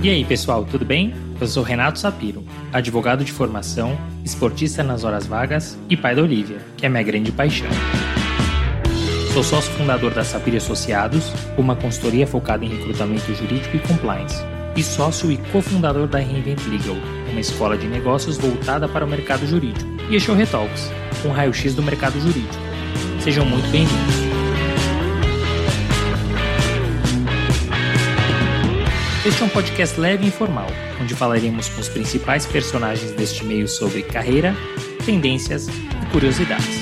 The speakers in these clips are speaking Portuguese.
E aí, pessoal, tudo bem? Eu sou Renato Sapiro, advogado de formação, esportista nas horas vagas e pai da Olivia, que é minha grande paixão. Sou sócio fundador da Sapiro Associados, uma consultoria focada em recrutamento jurídico e compliance, e sócio e cofundador da Reinvent Legal, uma escola de negócios voltada para o mercado jurídico. E é o Retalks, um raio-x do mercado jurídico. Sejam muito bem-vindos. Este é um podcast leve e informal, onde falaremos com os principais personagens deste meio sobre carreira, tendências e curiosidades.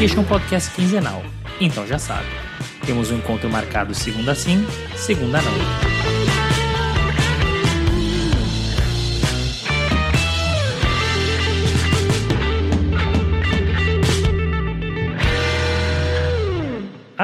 Este é um podcast quinzenal, então já sabe. Temos um encontro marcado segunda sim, segunda não.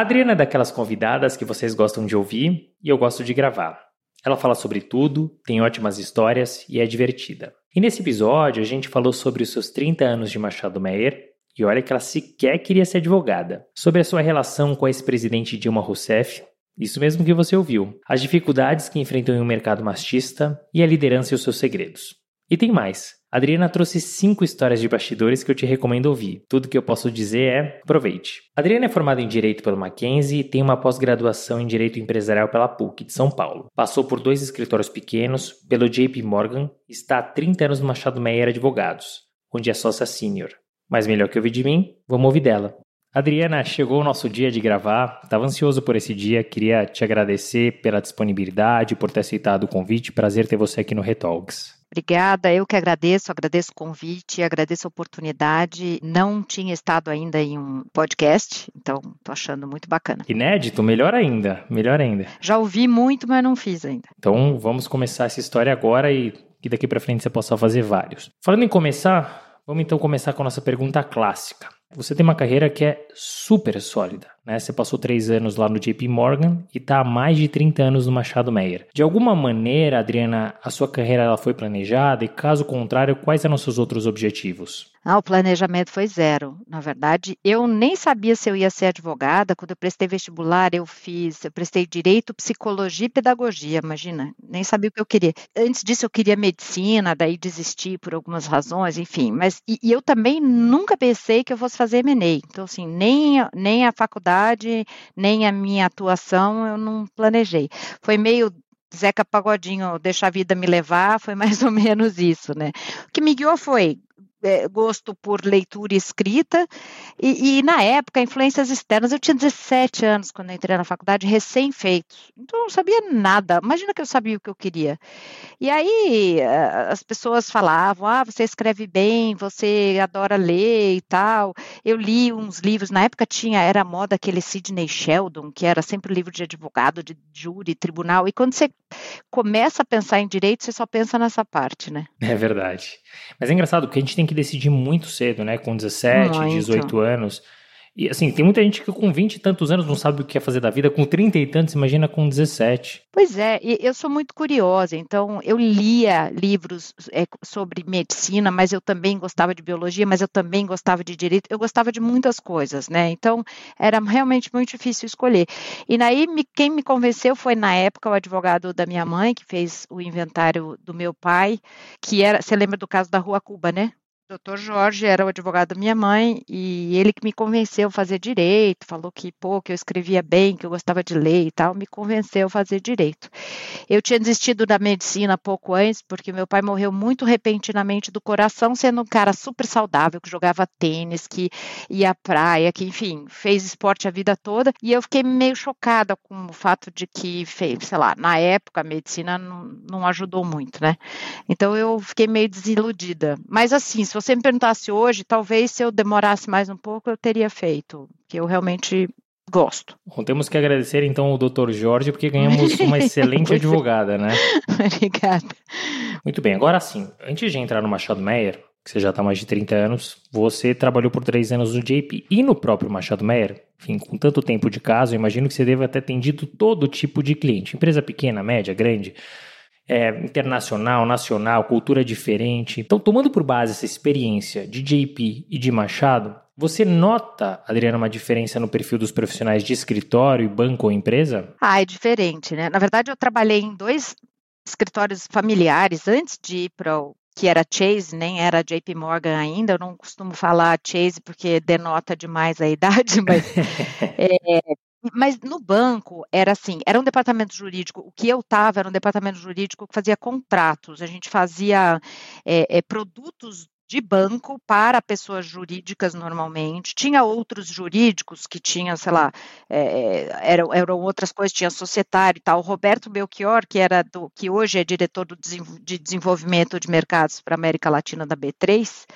A Adriana é daquelas convidadas que vocês gostam de ouvir e eu gosto de gravar. Ela fala sobre tudo, tem ótimas histórias e é divertida. E nesse episódio a gente falou sobre os seus 30 anos de Machado Meyer e olha que ela sequer queria ser advogada. Sobre a sua relação com a ex-presidente Dilma Rousseff, isso mesmo que você ouviu, as dificuldades que enfrentam em um mercado machista e a liderança e os seus segredos. E tem mais. A Adriana trouxe cinco histórias de bastidores que eu te recomendo ouvir. Tudo que eu posso dizer é aproveite. A Adriana é formada em Direito pelo Mackenzie e tem uma pós-graduação em Direito Empresarial pela PUC de São Paulo. Passou por dois escritórios pequenos, pelo JP Morgan, está há 30 anos no Machado Meyer Advogados, onde é sócia sênior. Mas melhor que ouvir de mim, vamos ouvir dela. Adriana, chegou o nosso dia de gravar. Estava ansioso por esse dia. Queria te agradecer pela disponibilidade, por ter aceitado o convite. Prazer ter você aqui no Retalks. Obrigada, eu que agradeço, agradeço o convite, agradeço a oportunidade. Não tinha estado ainda em um podcast, então estou achando muito bacana. Inédito, melhor ainda, melhor ainda. Já ouvi muito, mas não fiz ainda. Então vamos começar essa história agora e que daqui para frente você possa fazer vários. Falando em começar, vamos então começar com a nossa pergunta clássica. Você tem uma carreira que é super sólida, né? Você passou três anos lá no JP Morgan e está há mais de 30 anos no Machado Meyer. De alguma maneira, Adriana, a sua carreira ela foi planejada e, caso contrário, quais eram seus outros objetivos? Ah, o planejamento foi zero. Na verdade, eu nem sabia se eu ia ser advogada. Quando eu prestei vestibular, eu fiz, eu prestei direito, psicologia e pedagogia, imagina. Nem sabia o que eu queria. Antes disso, eu queria medicina, daí desisti por algumas razões, enfim. Mas e, e eu também nunca pensei que eu fosse fazer M&A. Então, assim, nem, nem a faculdade, nem a minha atuação eu não planejei. Foi meio Zeca Pagodinho, deixa a vida me levar, foi mais ou menos isso, né? O que me guiou foi é, gosto por leitura e escrita, e, e, na época, influências externas. Eu tinha 17 anos quando entrei na faculdade, recém-feitos, então eu não sabia nada. Imagina que eu sabia o que eu queria. E aí as pessoas falavam: ah, você escreve bem, você adora ler e tal. Eu li uns livros, na época tinha, era moda aquele Sidney Sheldon, que era sempre livro de advogado, de júri, tribunal, e quando você começa a pensar em direito, você só pensa nessa parte, né? É verdade. Mas é engraçado, porque a gente tem que decidir muito cedo, né? Com 17, muito. 18 anos. E assim, tem muita gente que com 20 e tantos anos não sabe o que é fazer da vida, com 30 e tantos, imagina com 17. Pois é, eu sou muito curiosa, então eu lia livros é, sobre medicina, mas eu também gostava de biologia, mas eu também gostava de direito, eu gostava de muitas coisas, né? Então era realmente muito difícil escolher. E aí quem me convenceu foi na época o advogado da minha mãe, que fez o inventário do meu pai, que era, você lembra do caso da Rua Cuba, né? Doutor Jorge era o advogado da minha mãe e ele que me convenceu a fazer direito, falou que, pô, que eu escrevia bem, que eu gostava de ler e tal, me convenceu a fazer direito. Eu tinha desistido da medicina pouco antes, porque meu pai morreu muito repentinamente do coração, sendo um cara super saudável, que jogava tênis, que ia à praia, que, enfim, fez esporte a vida toda, e eu fiquei meio chocada com o fato de que, sei lá, na época a medicina não, não ajudou muito, né? Então eu fiquei meio desiludida. Mas assim, se você me perguntasse hoje, talvez se eu demorasse mais um pouco, eu teria feito, que eu realmente gosto. Bom, temos que agradecer então ao Dr. Jorge, porque ganhamos uma excelente advogada, né? Obrigada. Muito bem, agora sim, antes de entrar no Machado Meyer, que você já está mais de 30 anos, você trabalhou por três anos no JP e no próprio Machado Meyer. Enfim, com tanto tempo de caso, imagino que você deva ter atendido todo tipo de cliente, empresa pequena, média, grande é, internacional, nacional, cultura diferente. Então, tomando por base essa experiência de JP e de Machado, Você nota, Adriana, uma diferença no perfil dos profissionais de escritório, banco ou empresa? Ah, é diferente, né? Na verdade, eu trabalhei em dois escritórios familiares antes de ir para o que era Chase, nem era JP Morgan ainda. Eu não costumo falar Chase porque denota demais a idade, mas é, mas no banco era assim, era um departamento jurídico. O que eu estava era um departamento jurídico que fazia contratos. A gente fazia é, é, produtos de banco para pessoas jurídicas normalmente. Tinha outros jurídicos que tinham, sei lá, é, eram, eram, outras coisas, tinha societário e tal. O Roberto Belchior, que era do, que hoje é diretor do, de desenvolvimento de mercados para a América Latina da B3,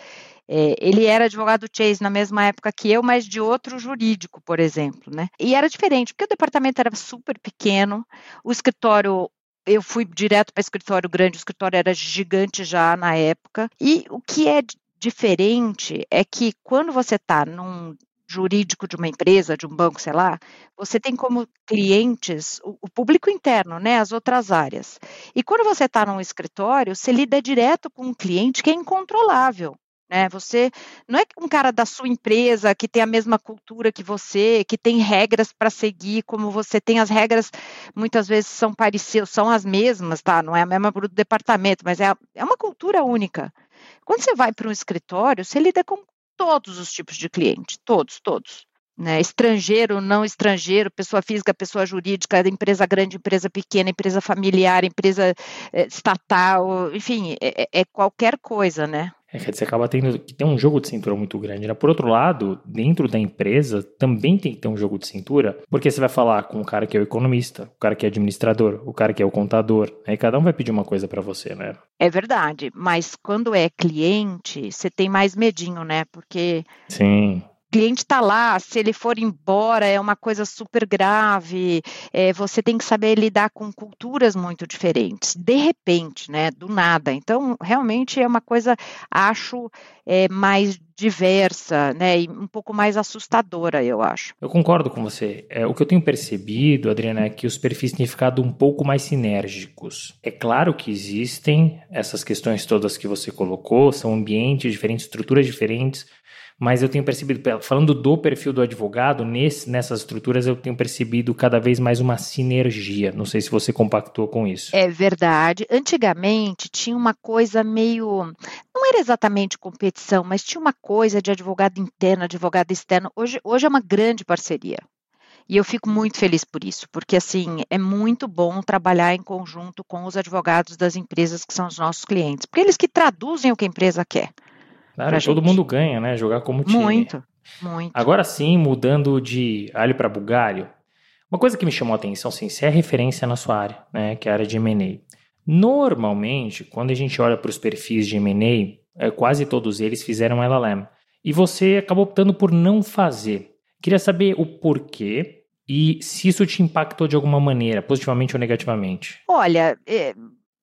é, ele era advogado Chase na mesma época que eu, mas de outro jurídico, por exemplo, né? E era diferente, porque o departamento era super pequeno, o escritório eu fui direto para escritório grande, o escritório era gigante já na época. E o que é diferente é que quando você está num jurídico de uma empresa, de um banco, sei lá, você tem como clientes o, o público interno, né, as outras áreas. E quando você está num escritório, você lida direto com um cliente que é incontrolável. Né? Você não é um cara da sua empresa que tem a mesma cultura que você, que tem regras para seguir, como você tem as regras, muitas vezes são parecidas, são as mesmas, tá? Não é a mesma para o departamento, mas é, é uma cultura única. Quando você vai para um escritório, você lida com todos os tipos de cliente, todos, todos. Né, estrangeiro, não estrangeiro, pessoa física, pessoa jurídica, empresa grande, empresa pequena, empresa familiar, empresa é, estatal, enfim, é, é, qualquer coisa, né? É que você acaba tendo que ter um jogo de cintura muito grande. Né? Por outro lado, dentro da empresa também tem que ter um jogo de cintura, porque você vai falar com o cara que é o economista, o cara que é administrador, o cara que é o contador, aí cada um vai pedir uma coisa para você, né? É verdade, mas quando é cliente, você tem mais medinho, né? Porque Sim cliente está lá, se ele for embora é uma coisa super grave, é, você tem que saber lidar com culturas muito diferentes, de repente, né, do nada. Então, realmente é uma coisa, acho, é, mais diversa, né, e um pouco mais assustadora, eu acho. Eu concordo com você. É, o que eu tenho percebido, Adriana, é que os perfis têm ficado um pouco mais sinérgicos. É claro que existem essas questões todas que você colocou, são ambientes diferentes, estruturas diferentes, mas eu tenho percebido, falando do perfil do advogado, nesse, nessas estruturas eu tenho percebido cada vez mais uma sinergia. Não sei se você compactou com isso. É verdade. Antigamente tinha uma coisa meio. Não era exatamente competição, mas tinha uma coisa de advogado interno, advogado externo. Hoje, hoje é uma grande parceria. E eu fico muito feliz por isso, porque assim é muito bom trabalhar em conjunto com os advogados das empresas que são os nossos clientes, porque eles que traduzem o que a empresa quer. Claro, todo gente. mundo ganha, né? Jogar como time. Muito, muito. Agora sim, mudando de alho para bugalho, uma coisa que me chamou a atenção, sim, se é referência na sua área, né? Que é a área de M&A. Normalmente, quando a gente olha para os perfis de M&A, é, quase todos eles fizeram LLM. E você acabou optando por não fazer. Queria saber o porquê e se isso te impactou de alguma maneira, positivamente ou negativamente. Olha, é,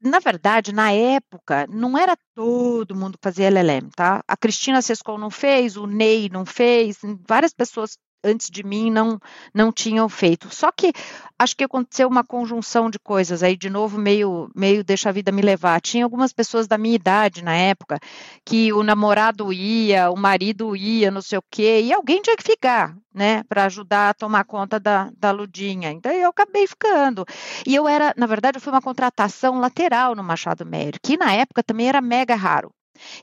na verdade, na época, não era todo mundo que fazia LLM, tá? A Cristina Sescol não fez, o Ney não fez, várias pessoas antes de mim não, não tinham feito. Só que acho que aconteceu uma conjunção de coisas aí, de novo, meio, meio deixa a vida me levar. Tinha algumas pessoas da minha idade na época que o namorado ia, o marido ia, não sei o quê, e alguém tinha que ficar, né, para ajudar a tomar conta da, da Ludinha. Então eu acabei ficando. E eu era, na verdade, eu fui uma contratação lateral no Machado Mério, que na época também era mega raro.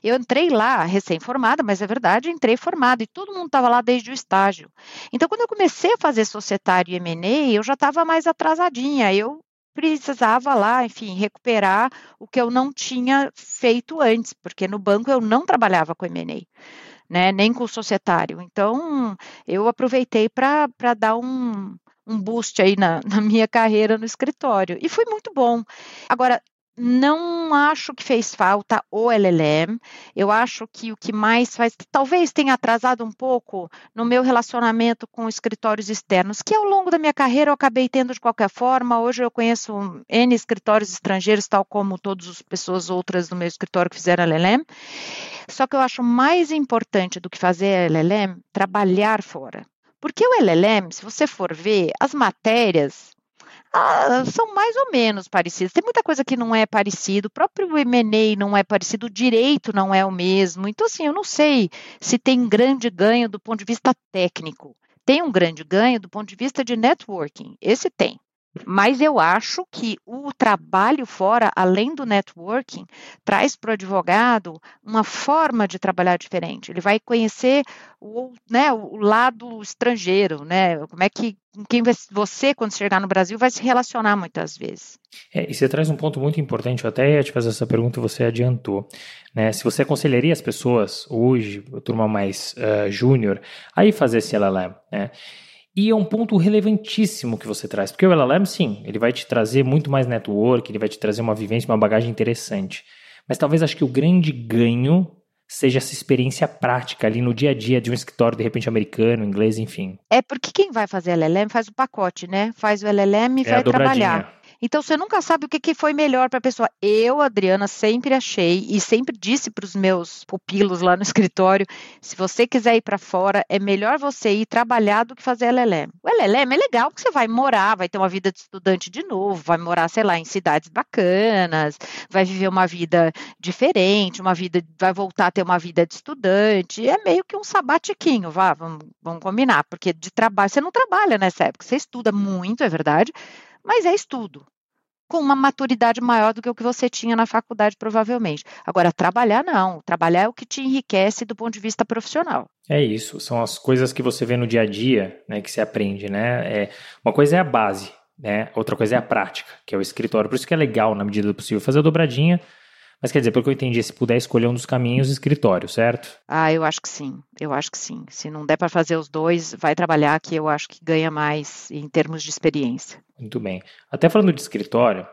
Eu entrei lá recém-formada, mas é verdade, entrei formada e todo mundo estava lá desde o estágio. Então, quando eu comecei a fazer societário e M&A, eu já estava mais atrasadinha. Eu precisava lá, enfim, recuperar o que eu não tinha feito antes, porque no banco eu não trabalhava com M&A. Né, nem com o societário. Então, eu aproveitei para dar um, um boost aí na, na, minha carreira no escritório. E foi muito bom. Agora, não acho que fez falta o LLM. Eu acho que o que mais faz, talvez tenha atrasado um pouco no meu relacionamento com escritórios externos, que ao longo da minha carreira eu acabei tendo de qualquer forma. Hoje eu conheço N escritórios estrangeiros, tal como todas as pessoas outras do meu escritório que fizeram LLM. Só que eu acho mais importante do que fazer LLM, trabalhar fora. Porque o LLM, se você for ver, as matérias Ah, são mais ou menos parecidas. Tem muita coisa que não é parecido. O próprio M&A não é parecido, o direito não é o mesmo. Então, assim, eu não sei se tem grande ganho do ponto de vista técnico. Tem um grande ganho do ponto de vista de networking. Esse tem. Mas eu acho que o trabalho fora, além do networking, traz para o advogado uma forma de trabalhar diferente. Ele vai conhecer o, né, o lado estrangeiro, né? Como é que quem você, quando chegar no Brasil, vai se relacionar muitas vezes. É, e você traz um ponto muito importante, eu até ia te fazer essa pergunta você adiantou. Né? Se você aconselharia as pessoas hoje, turma mais uh, júnior, a ir fazer esse LLM, né? E é um ponto relevantíssimo que você traz, porque o LLM, sim, ele vai te trazer muito mais network, ele vai te trazer uma vivência, uma bagagem interessante. Mas talvez acho que o grande ganho seja essa experiência prática ali no dia a dia de um escritório, de repente, americano, inglês, enfim. É porque quem vai fazer LLM faz o pacote, né? Faz o LLM e é vai trabalhar. Então você nunca sabe o que, que foi melhor para a pessoa. Eu, Adriana, sempre achei e sempre disse para os meus pupilos lá no escritório: se você quiser ir para fora, é melhor você ir trabalhar do que fazer LLM. O LLM é legal porque você vai morar, vai ter uma vida de estudante de novo, vai morar, sei lá, em cidades bacanas, vai viver uma vida diferente, uma vida, vai voltar a ter uma vida de estudante. É meio que um sabatiquinho, vá, vamos, vamos combinar, porque de trabalho você não trabalha nessa época, você estuda muito, é verdade mas é estudo. Com uma maturidade maior do que o que você tinha na faculdade, provavelmente. Agora, trabalhar não. Trabalhar é o que te enriquece do ponto de vista profissional. É isso. São as coisas que você vê no dia a dia, né, que você aprende, né? É, uma coisa é a base, né? Outra coisa é a prática, que é o escritório. Por isso que é legal, na medida do possível, fazer a dobradinha mas quer dizer, pelo que eu entendi, se puder escolher um dos caminhos, escritório, certo? Ah, eu acho que sim. Eu acho que sim. Se não der para fazer os dois, vai trabalhar que eu acho que ganha mais em termos de experiência. Muito bem. Até falando de escritório,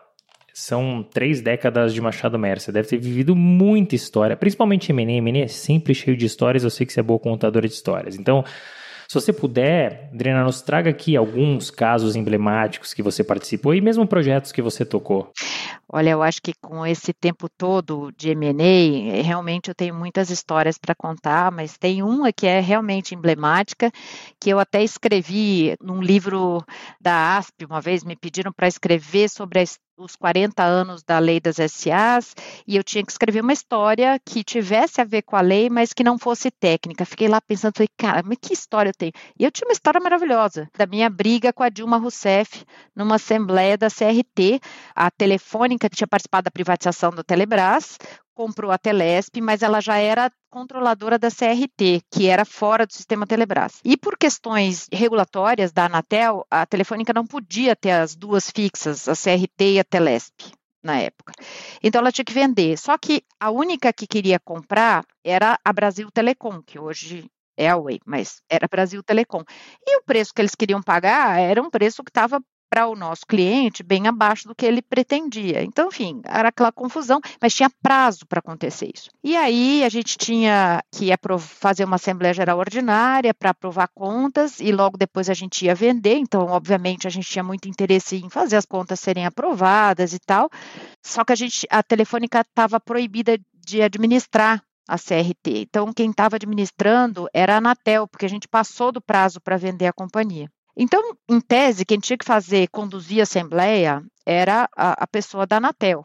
são três décadas de Machado Mercer. Deve ter vivido muita história, principalmente M&A. M&A é sempre cheio de histórias. Eu sei que você é boa contadora de histórias. Então, se você puder, Adriana, nos traga aqui alguns casos emblemáticos que você participou e mesmo projetos que você tocou. Olha, eu acho que com esse tempo todo de M&A, realmente eu tenho muitas histórias para contar, mas tem uma que é realmente emblemática, que eu até escrevi num livro da ASP, uma vez me pediram para escrever sobre a os 40 anos da lei das SAs e eu tinha que escrever uma história que tivesse a ver com a lei, mas que não fosse técnica. Fiquei lá pensando, falei, cara, mas que história eu tenho? E eu tinha uma história maravilhosa da minha briga com a Dilma Rousseff numa assembleia da CRT, a Telefônica que tinha participado da privatização do Telebrás, comprou a Telesp, mas ela já era controladora da CRT, que era fora do sistema Telebrás. E por questões regulatórias da Anatel, a Telefônica não podia ter as duas fixas, a CRT e a Telesp na época. Então ela tinha que vender. Só que a única que queria comprar era a Brasil Telecom, que hoje é a Oi, mas era Brasil Telecom. E o preço que eles queriam pagar era um preço que estava para o nosso cliente bem abaixo do que ele pretendia. Então, enfim, era aquela confusão, mas tinha prazo para acontecer isso. E aí a gente tinha que fazer uma Assembleia Geral Ordinária para aprovar contas e logo depois a gente ia vender. Então, obviamente, a gente tinha muito interesse em fazer as contas serem aprovadas e tal. Só que a gente, a Telefônica estava proibida de administrar a CRT. Então, quem estava administrando era a Anatel, porque a gente passou do prazo para vender a companhia. Então, em tese, quem tinha que fazer, conduzir a assembleia, era a, a pessoa da Anatel.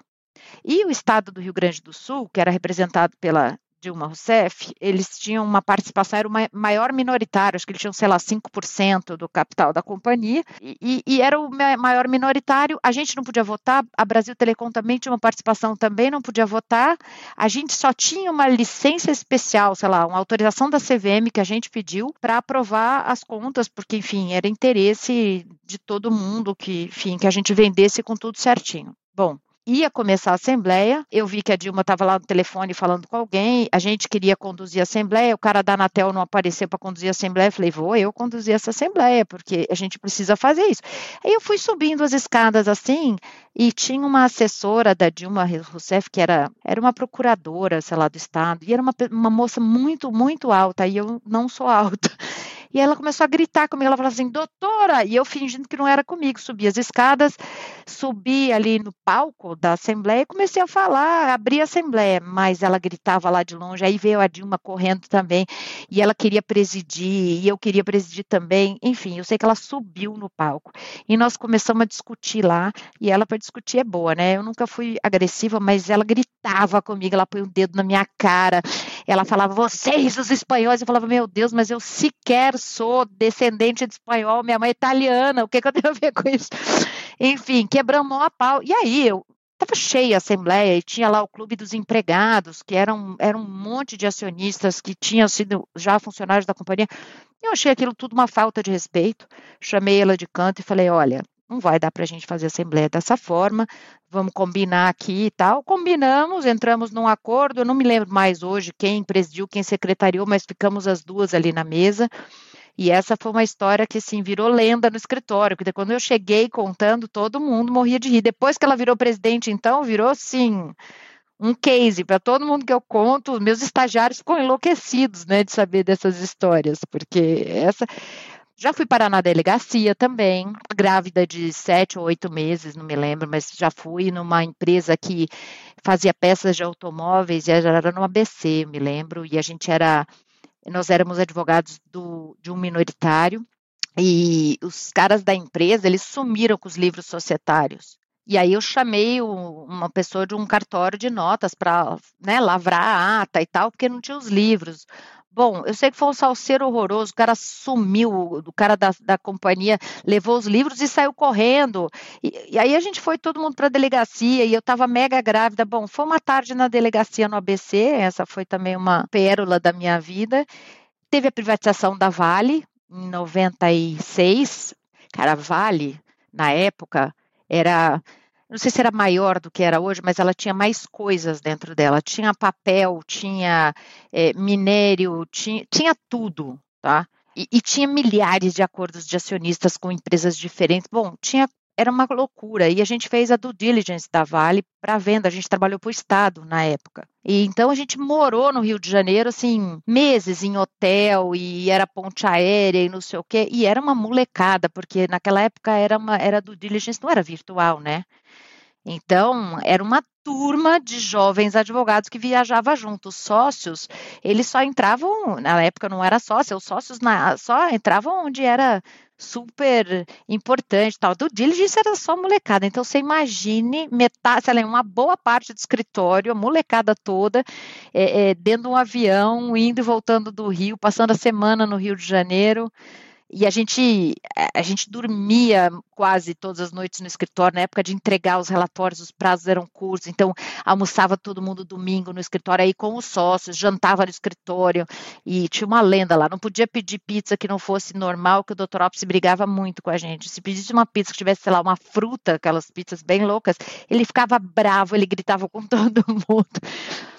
E o estado do Rio Grande do Sul, que era representado pela Dilma Rousseff, eles tinham uma participação, era uma maior minoritário, acho que eles tinham, sei lá, 5% do capital da companhia, e, e, era o maior minoritário, a gente não podia votar, a Brasil Telecom também tinha uma participação, também não podia votar, a gente só tinha uma licença especial, sei lá, uma autorização da CVM que a gente pediu para aprovar as contas, porque, enfim, era interesse de todo mundo que, enfim, que a gente vendesse com tudo certinho. Bom, ia começar a assembleia. Eu vi que a Dilma estava lá no telefone falando com alguém. A gente queria conduzir a assembleia. O cara da Anatel não apareceu para conduzir a assembleia. Falei, vou eu conduzir essa assembleia, porque a gente precisa fazer isso. Aí eu fui subindo as escadas assim e tinha uma assessora da Dilma Rousseff que era, era uma procuradora, sei lá, do estado. E era uma, uma moça muito, muito alta. E eu não sou alta. E ela começou a gritar comigo, ela falou assim, doutora, e eu fingindo que não era comigo, subi as escadas, subi ali no palco da Assembleia e comecei a falar, abri a Assembleia, mas ela gritava lá de longe, aí veio a Dilma correndo também, e ela queria presidir, e eu queria presidir também, enfim, eu sei que ela subiu no palco, e nós começamos a discutir lá, e ela para discutir é boa, né, eu nunca fui agressiva, mas ela gritava comigo, ela põe o dedo na minha cara, ela falava, vocês, os espanhóis, eu falava, meu Deus, mas eu sequer sou descendente de espanhol, minha mãe é italiana, o que, que eu tenho a ver com isso? Enfim, quebramos a pau. E aí eu estava cheia a assembleia e tinha lá o clube dos empregados, que era um, era um monte de acionistas que tinham sido já funcionários da companhia. Eu achei aquilo tudo uma falta de respeito. Chamei ela de canto e falei: olha, não vai dar para a gente fazer assembleia dessa forma, vamos combinar aqui e tal. Combinamos, entramos num acordo, eu não me lembro mais hoje quem presidiu, quem secretariou, mas ficamos as duas ali na mesa. E essa foi uma história que, assim, virou lenda no escritório, porque quando eu cheguei contando, todo mundo morria de rir. Depois que ela virou presidente, então, virou, assim, um case para todo mundo que eu conto. Meus estagiários ficam enlouquecidos, né, de saber dessas histórias, porque essa... Já fui parar na delegacia também, grávida de sete ou oito meses, não me lembro, mas já fui numa empresa que fazia peças de automóveis e era no ABC, me lembro, e a gente era nós éramos advogados do, de um minoritário e os caras da empresa, eles sumiram com os livros societários. E aí eu chamei uma pessoa de um cartório de notas para né, lavrar a ata e tal, porque não tinha os livros. Bom, eu sei que foi um salseiro horroroso, o cara sumiu, o cara da, da companhia levou os livros e saiu correndo. E, e aí a gente foi todo mundo para a delegacia e eu estava mega grávida. Bom, foi uma tarde na delegacia no ABC, essa foi também uma pérola da minha vida. Teve a privatização da Vale em 96. Cara, Vale, na época, era não sei se era maior do que era hoje, mas ela tinha mais coisas dentro dela. Tinha papel, tinha é, minério, tinha, tinha tudo, tá? E, e, tinha milhares de acordos de acionistas com empresas diferentes. Bom, tinha era uma loucura. E a gente fez a due diligence da Vale para venda. A gente trabalhou para o Estado na época. E então a gente morou no Rio de Janeiro, assim, meses em hotel e era ponte aérea e não sei o quê. E era uma molecada, porque naquela época era uma era due diligence, não era virtual, né? Então, era uma turma de jovens advogados que viajava junto. Os sócios, eles só entravam, na época não era sócio, os sócios na, só entravam onde era super importante tal. Do diligence era só molecada. Então, você imagine metade, sei lá, uma boa parte do escritório, a molecada toda, é, é, dentro de um avião, indo e voltando do Rio, passando a semana no Rio de Janeiro. E a gente, eh, a gente dormia quase todas as noites no escritório, na época de entregar os relatórios, os prazos eram curtos, então almoçava todo mundo domingo no escritório aí com os sócios, jantava no escritório, e tinha uma lenda lá, não podia pedir pizza que não fosse normal, que o Dr. Opsi brigava muito com a gente. Se pedisse uma pizza que tivesse, sei lá, uma fruta, aquelas pizzas bem loucas, ele ficava bravo, ele gritava com todo mundo.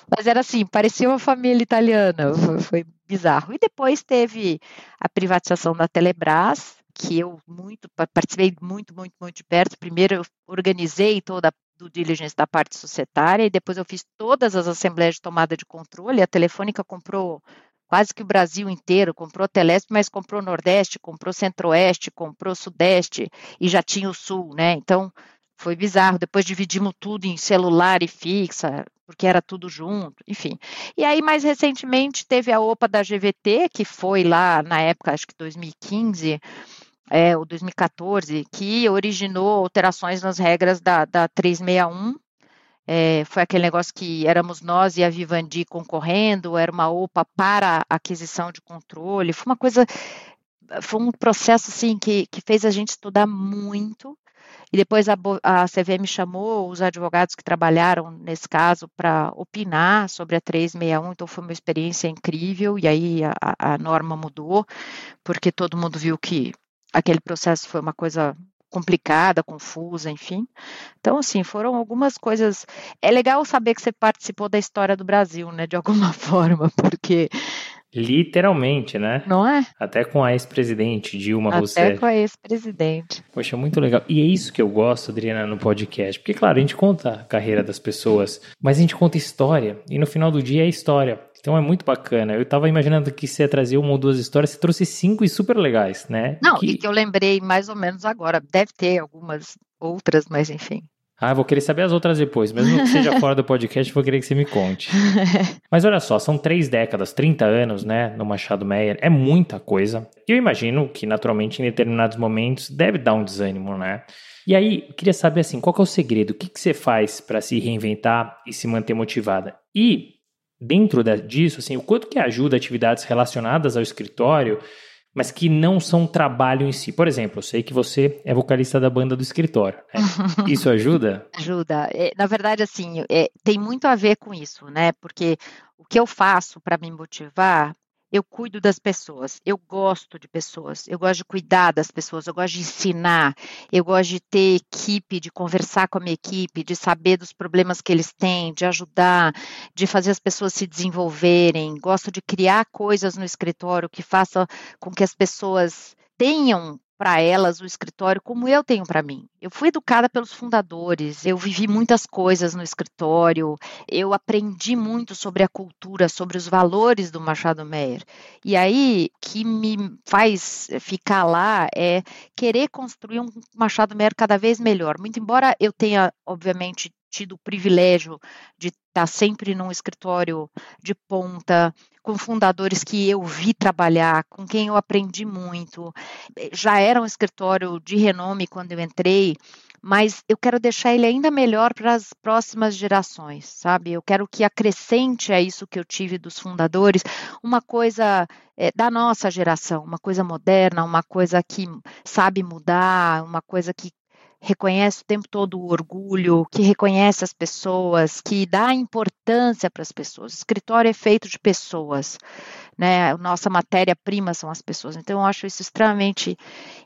Mas era assim, parecia uma família italiana, foi, foi bizarro. E depois teve a privatização da Telebrás, que eu muito participei muito, muito, muito de perto. Primeiro eu organizei toda a do diligence da parte societária e depois eu fiz todas as assembleias de tomada de controle. A Telefônica comprou quase que o Brasil inteiro, comprou Telesp, mas comprou Nordeste, comprou Centro-Oeste, comprou Sudeste e já tinha o Sul, né? Então foi bizarro. Depois dividimos tudo em celular e fixa, porque era tudo junto, enfim. E aí, mais recentemente, teve a OPA da GVT, que foi lá na época, acho que 2015, é, ou 2014, que originou alterações nas regras da, da 361. É, foi aquele negócio que éramos nós e a Vivendi concorrendo, era uma OPA para aquisição de controle. Foi uma coisa, foi um processo assim que, que fez a gente estudar muito e depois a, a CVM chamou os advogados que trabalharam nesse caso para opinar sobre a 361, então foi uma experiência incrível, e aí a, a norma mudou, porque todo mundo viu que aquele processo foi uma coisa complicada, confusa, enfim. Então, assim, foram algumas coisas. É legal saber que você participou da história do Brasil, né, de alguma forma, porque Literalmente, né? Não é? Até com a ex-presidente Dilma Até Rousseff. Até com a ex-presidente. Poxa, muito legal. E é isso que eu gosto, Adriana, no podcast. Porque, claro, a gente conta a carreira das pessoas, mas a gente conta história. E no final do dia é história. Então é muito bacana. Eu estava imaginando que você ia trazer uma ou duas histórias, você trouxe cinco e super legais, né? Não, que... e que eu lembrei mais ou menos agora. Deve ter algumas outras, mas enfim. Ah, vou querer saber as outras depois. Mesmo que seja fora do podcast, vou querer que você me conte. Mas olha só, são três décadas, 30 anos, né, no Machado Meyer. É muita coisa. E eu imagino que, naturalmente, em determinados momentos, deve dar um desânimo, né? E aí, eu queria saber, assim, qual é o segredo? O que, que você faz para se reinventar e se manter motivada? E, dentro disso, assim, o quanto que ajuda atividades relacionadas ao escritório mas que não são trabalho em si. Por exemplo, eu sei que você é vocalista da banda do escritório. Né? Isso ajuda? ajuda. É, na verdade, assim, é, tem muito a ver com isso, né? Porque o que eu faço para me motivar eu cuido das pessoas, eu gosto de pessoas, eu gosto de cuidar das pessoas, eu gosto de ensinar, eu gosto de ter equipe, de conversar com a minha equipe, de saber dos problemas que eles têm, de ajudar, de fazer as pessoas se desenvolverem, gosto de criar coisas no escritório que façam com que as pessoas tenham para elas o escritório como eu tenho para mim. Eu fui educada pelos fundadores, eu vivi muitas coisas no escritório, eu aprendi muito sobre a cultura, sobre os valores do Machado Meyer. E aí, que me faz ficar lá é querer construir um Machado Meyer cada vez melhor. Muito embora eu tenha, obviamente, tido o privilégio de estar sempre num escritório de ponta, com fundadores que eu vi trabalhar, com quem eu aprendi muito. Já era um escritório de renome quando eu entrei, mas eu quero deixar ele ainda melhor para as próximas gerações, sabe? Eu quero que acrescente a isso que eu tive dos fundadores uma coisa é, da nossa geração, uma coisa moderna, uma coisa que sabe mudar, uma coisa que reconhece o tempo todo o orgulho, que reconhece as pessoas, que dá importância para as pessoas. O escritório é feito de pessoas, né? Nossa matéria-prima são as pessoas. Então, eu acho isso extremamente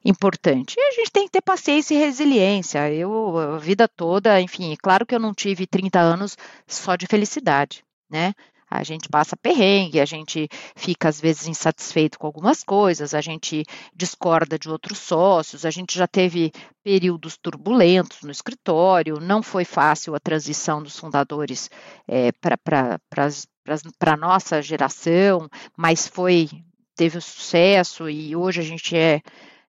importante. E a gente tem que ter paciência e resiliência. Eu, a vida toda, enfim, claro que eu não tive 30 anos só de felicidade, né? A gente passa perrengue, a gente fica às vezes insatisfeito com algumas coisas, a gente discorda de outros sócios, a gente já teve períodos turbulentos no escritório, não foi fácil a transição dos fundadores é, para a nossa geração, mas foi teve sucesso e hoje a gente é,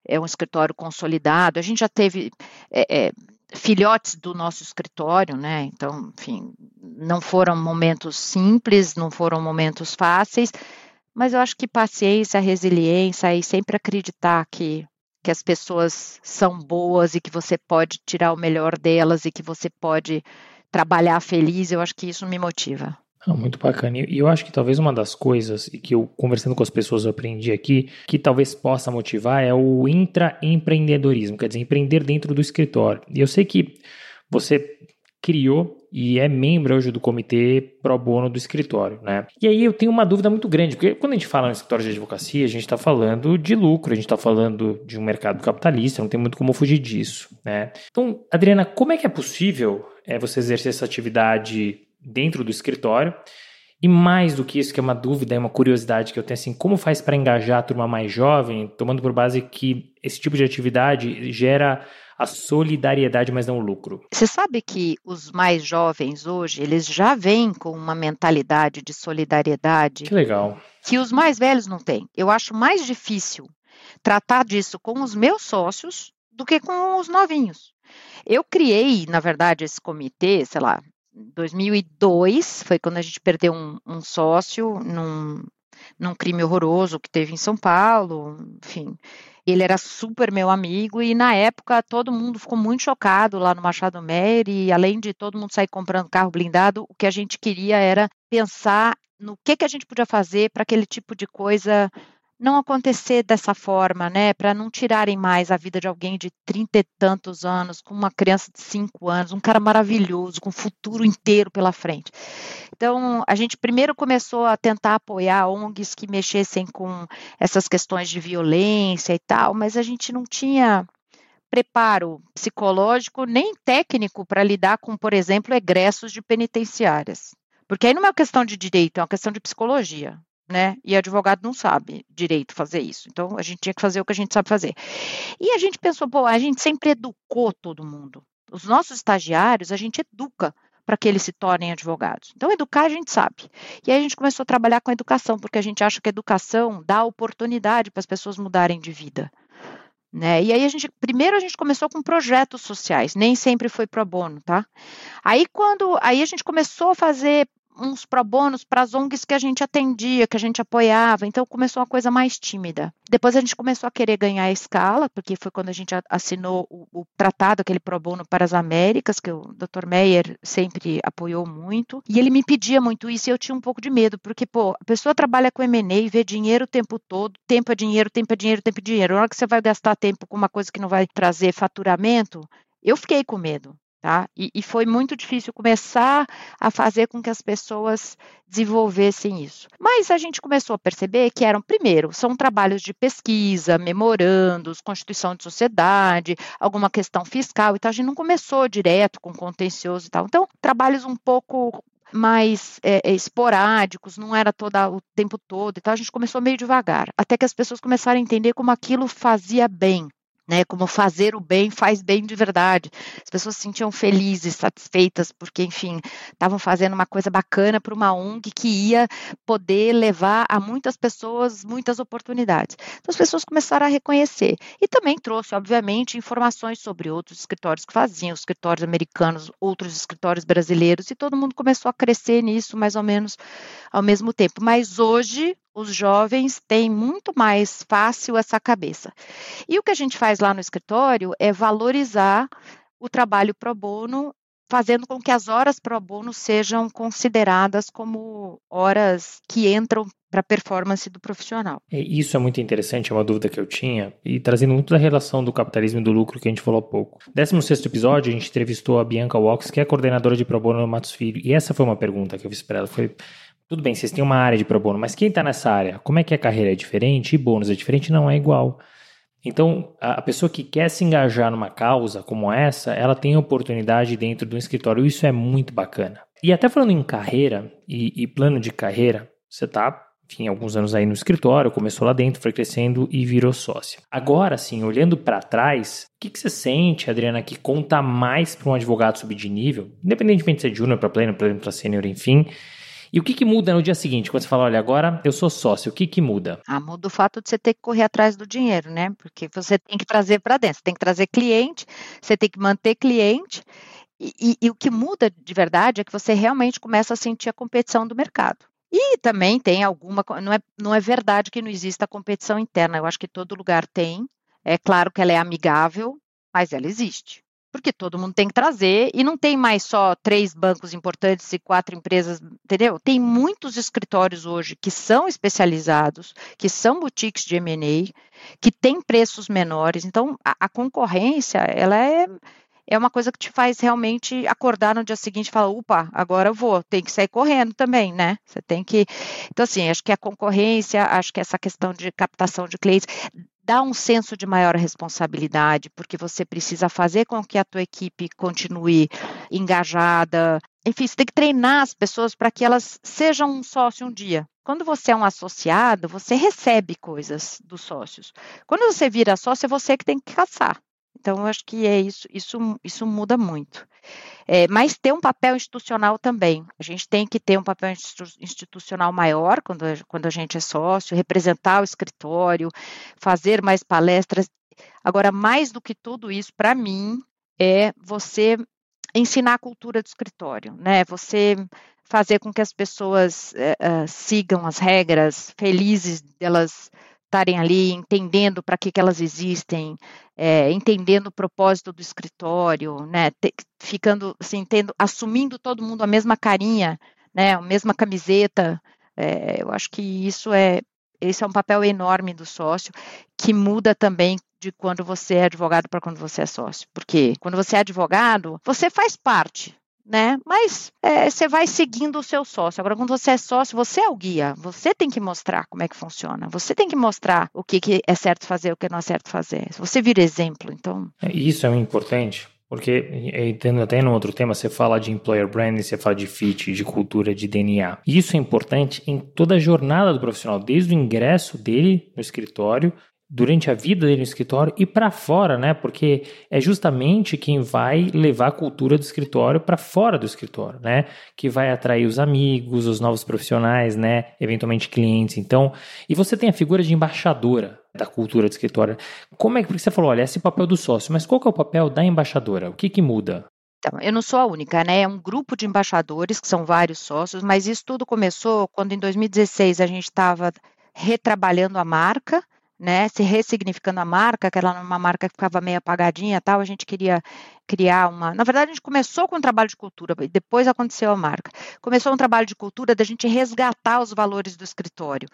é um escritório consolidado. A gente já teve é, é, filhotes do nosso escritório, né? Então, enfim, não foram momentos simples, não foram momentos fáceis, mas eu acho que paciência, resiliência e sempre acreditar que, que as pessoas são boas e que você pode tirar o melhor delas e que você pode trabalhar feliz, eu acho que isso me motiva. Muito bacana. E eu acho que talvez uma das coisas que eu, conversando com as pessoas, eu aprendi aqui, que talvez possa motivar é o intraempreendedorismo, quer dizer, empreender dentro do escritório. E eu sei que você criou e é membro hoje do comitê pro bono do escritório, né? E aí eu tenho uma dúvida muito grande, porque quando a gente fala no escritório de advocacia, a gente está falando de lucro, a gente está falando de um mercado capitalista, não tem muito como fugir disso, né? Então, Adriana, como é que é possível é, você exercer essa atividade dentro do escritório. E mais do que isso, que é uma dúvida, é uma curiosidade que eu tenho, assim, como faz para engajar a turma mais jovem, tomando por base que esse tipo de atividade gera a solidariedade, mas não o lucro? Você sabe que os mais jovens hoje, eles já vêm com uma mentalidade de solidariedade. Que legal. Que os mais velhos não têm. Eu acho mais difícil tratar disso com os meus sócios do que com os novinhos. Eu criei, na verdade, esse comitê, sei lá, 2002 foi quando a gente perdeu um, um sócio num, num crime horroroso que teve em São Paulo, enfim. Ele era super meu amigo e na época todo mundo ficou muito chocado lá no Machado Meyer e além de todo mundo sair comprando carro blindado, o que a gente queria era pensar no que, que a gente podia fazer para aquele tipo de coisa não acontecer dessa forma, né? Para não tirarem mais a vida de alguém de trinta e tantos anos, com uma criança de cinco anos, um cara maravilhoso, com o futuro inteiro pela frente. Então, a gente primeiro começou a tentar apoiar ONGs que mexessem com essas questões de violência e tal, mas a gente não tinha preparo psicológico nem técnico para lidar com, por exemplo, egressos de penitenciárias. Porque aí não é uma questão de direito, é uma questão de psicologia né? E advogado não sabe direito fazer isso. Então a gente tinha que fazer o que a gente sabe fazer. E a gente pensou, pô, a gente sempre educou todo mundo. Os nossos estagiários, a gente educa para que eles se tornem advogados. Então, educar a gente sabe. E aí a gente começou a trabalhar com a educação, porque a gente acha que a educação dá oportunidade para as pessoas mudarem de vida. Né? E aí a gente, primeiro a gente começou com projetos sociais, nem sempre foi pro bono, tá? Aí quando, aí a gente começou a fazer uns pro bonos para as ONGs que a gente atendia, que a gente apoiava. Então começou uma coisa mais tímida. Depois a gente começou a querer ganhar escala, porque foi quando a gente assinou o, o tratado, aquele pro bono para as Américas, que o Dr. Meyer sempre apoiou muito. E ele me pedia muito isso e eu tinha um pouco de medo, porque, pô, a pessoa trabalha com M&A e vê dinheiro o tempo todo, tempo é dinheiro, tempo é dinheiro, tempo é dinheiro. Na hora que você vai gastar tempo com uma coisa que não vai trazer faturamento, eu fiquei com medo. Tá? E, e, foi muito difícil começar a fazer com que as pessoas desenvolvessem isso. Mas a gente começou a perceber que eram, primeiro, são trabalhos de pesquisa, memorandos, constituição de sociedade, alguma questão fiscal e tal. A gente não começou direto com contencioso e tal. Então, trabalhos um pouco mais é, esporádicos, não era o tempo todo. Então a gente começou meio devagar, até que as pessoas começaram a entender como aquilo fazia bem né, como fazer o bem faz bem de verdade. As pessoas se sentiam felizes, satisfeitas, porque, enfim, estavam fazendo uma coisa bacana para uma ONG que ia poder levar a muitas pessoas muitas oportunidades. Então, as pessoas começaram a reconhecer. E também trouxe, obviamente, informações sobre outros escritórios que faziam, escritórios americanos, outros escritórios brasileiros, e todo mundo começou a crescer nisso mais ou menos ao mesmo tempo. Mas hoje, os jovens têm muito mais fácil essa cabeça. E o que a gente faz lá no escritório é valorizar o trabalho pro bono, fazendo com que as horas pro bono sejam consideradas como horas que entram para a performance do profissional. Isso é muito interessante, é uma dúvida que eu tinha, e trazendo muito da relação do capitalismo e do lucro que a gente falou há pouco. 16 episódio, a gente entrevistou a Bianca Walks, que é coordenadora de pro bono no Matos Filho, e essa foi uma pergunta que eu fiz para ela, foi tudo bem, vocês têm uma área de pro bono, mas quem está nessa área, como é que a carreira é diferente e bônus é diferente? Não é igual. Então, a pessoa que quer se engajar numa causa como essa, ela tem oportunidade dentro do escritório. Isso é muito bacana. E até falando em carreira e, e plano de carreira, você está, enfim, alguns anos aí no escritório, começou lá dentro, foi crescendo e virou sócio. Agora, sim, olhando para trás, o que, que, você sente, Adriana, que conta mais para um advogado subir de nível, independentemente de ser júnior para pleno, pleno para sênior, enfim, e o que, que muda no dia seguinte, quando você fala, olha, agora eu sou sócio, o que, que muda? Ah, muda o fato de você ter que correr atrás do dinheiro, né? Porque você tem que trazer para dentro, você tem que trazer cliente, você tem que manter cliente. E, e, e o que muda de verdade é que você realmente começa a sentir a competição do mercado. E também tem alguma. Não é, não é verdade que não exista competição interna. Eu acho que todo lugar tem. É claro que ela é amigável, mas ela existe porque todo mundo tem que trazer e não tem mais só três bancos importantes e quatro empresas, entendeu? Tem muitos escritórios hoje que são especializados, que são boutiques de M&A, que têm preços menores. Então, a, a, concorrência, ela é é uma coisa que te faz realmente acordar no dia seguinte e falar, opa, agora eu vou, tem que sair correndo também, né? Você tem que. Então, assim, acho que a concorrência, acho que essa questão de captação de clientes dá um senso de maior responsabilidade, porque você precisa fazer com que a tua equipe continue engajada. Enfim, você tem que treinar as pessoas para que elas sejam um sócio um dia. Quando você é um associado, você recebe coisas dos sócios. Quando você vira sócio, é você que tem que caçar. Então, acho que é isso, isso, isso muda muito. É, mas ter um papel institucional também. A gente tem que ter um papel institucional maior quando, quando a gente é sócio, representar o escritório, fazer mais palestras. Agora, mais do que tudo isso, para mim, é você ensinar a cultura do escritório, né? Você fazer com que as pessoas uh, sigam as regras, felizes delas estarem ali, entendendo para que, que elas existem, é, entendendo o propósito do escritório, né, te, ficando assim, tendo, assumindo todo mundo a mesma carinha, né, a mesma camiseta. É, eu acho que isso é esse é um papel enorme do sócio que muda também de quando você é advogado para quando você é sócio. Porque quando você é advogado, você faz parte né? Mas é, você vai seguindo o seu sócio. Agora, quando você é sócio, você é o guia. Você tem que mostrar como é que funciona. Você tem que mostrar o que, que é certo fazer, o que não é certo fazer. Você vira exemplo, então. É, isso é importante. Porque, tendo até no outro tema, você fala de employer branding, você fala de fit, de cultura, de DNA. Isso é importante em toda a jornada do profissional, desde o ingresso dele no escritório durante a vida dele no escritório e para fora, né? Porque é justamente quem vai levar a cultura do escritório para fora do escritório, né? Que vai atrair os amigos, os novos profissionais, né? Eventualmente clientes. Então, e você tem a figura de embaixadora da cultura do escritório. Como é que porque você falou, olha, esse é o papel do sócio, mas qual que é o papel da embaixadora? O que que muda? Então, eu não sou a única, né? É um grupo de embaixadores, que são vários sócios, mas isso tudo começou quando em 2016 a gente estava retrabalhando a marca, né, se ressignificando a marca, que era uma marca que ficava meio apagadinha tal, a gente queria criar uma. Na verdade, a gente começou com um trabalho de cultura, e depois aconteceu a marca. Começou um trabalho de cultura da gente resgatar os valores do escritório,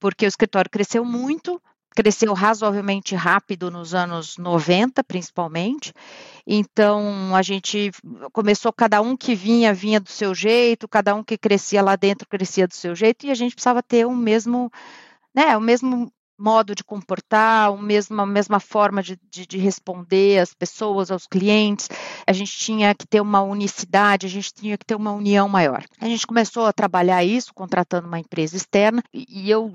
porque o escritório cresceu muito, cresceu razoavelmente rápido nos anos 90, principalmente. Então, a gente começou, cada um que vinha, vinha do seu jeito, cada um que crescia lá dentro, crescia do seu jeito, e a gente precisava ter um mesmo. Né, o mesmo modo de comportar, a mesma, mesma forma de, de, de, responder às pessoas, aos clientes. A gente tinha que ter uma unicidade, a gente tinha que ter uma união maior. A gente começou a trabalhar isso, contratando uma empresa externa, e, e eu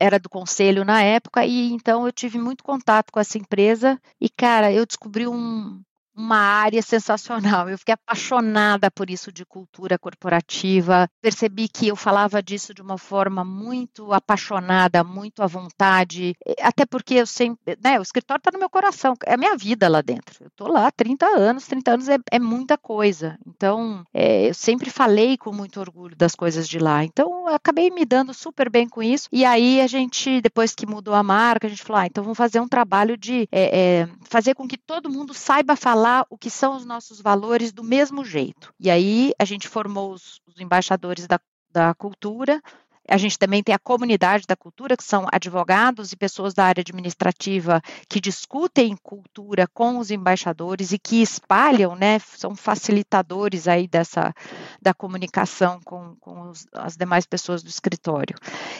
era do conselho na época, e então eu tive muito contato com essa empresa, e cara, eu descobri um, uma área sensacional. Eu fiquei apaixonada por isso de cultura corporativa. Percebi que eu falava disso de uma forma muito apaixonada, muito à vontade, até porque eu sempre, né, o escritório está no meu coração, é a minha vida lá dentro. Eu estou lá há 30 anos, 30 anos é, é muita coisa. Então, é, eu sempre falei com muito orgulho das coisas de lá. Então, acabei me dando super bem com isso. E aí, a gente, depois que mudou a marca, a gente falou, ah, então vamos fazer um trabalho de é fazer com que todo mundo saiba falar falar o que são os nossos valores do mesmo jeito. E aí a gente formou os, os embaixadores da, da cultura. A gente também tem a comunidade da cultura, que são advogados e pessoas da área administrativa que discutem cultura com os embaixadores e que espalham, né, são facilitadores aí dessa da comunicação com, com os, as demais pessoas do escritório.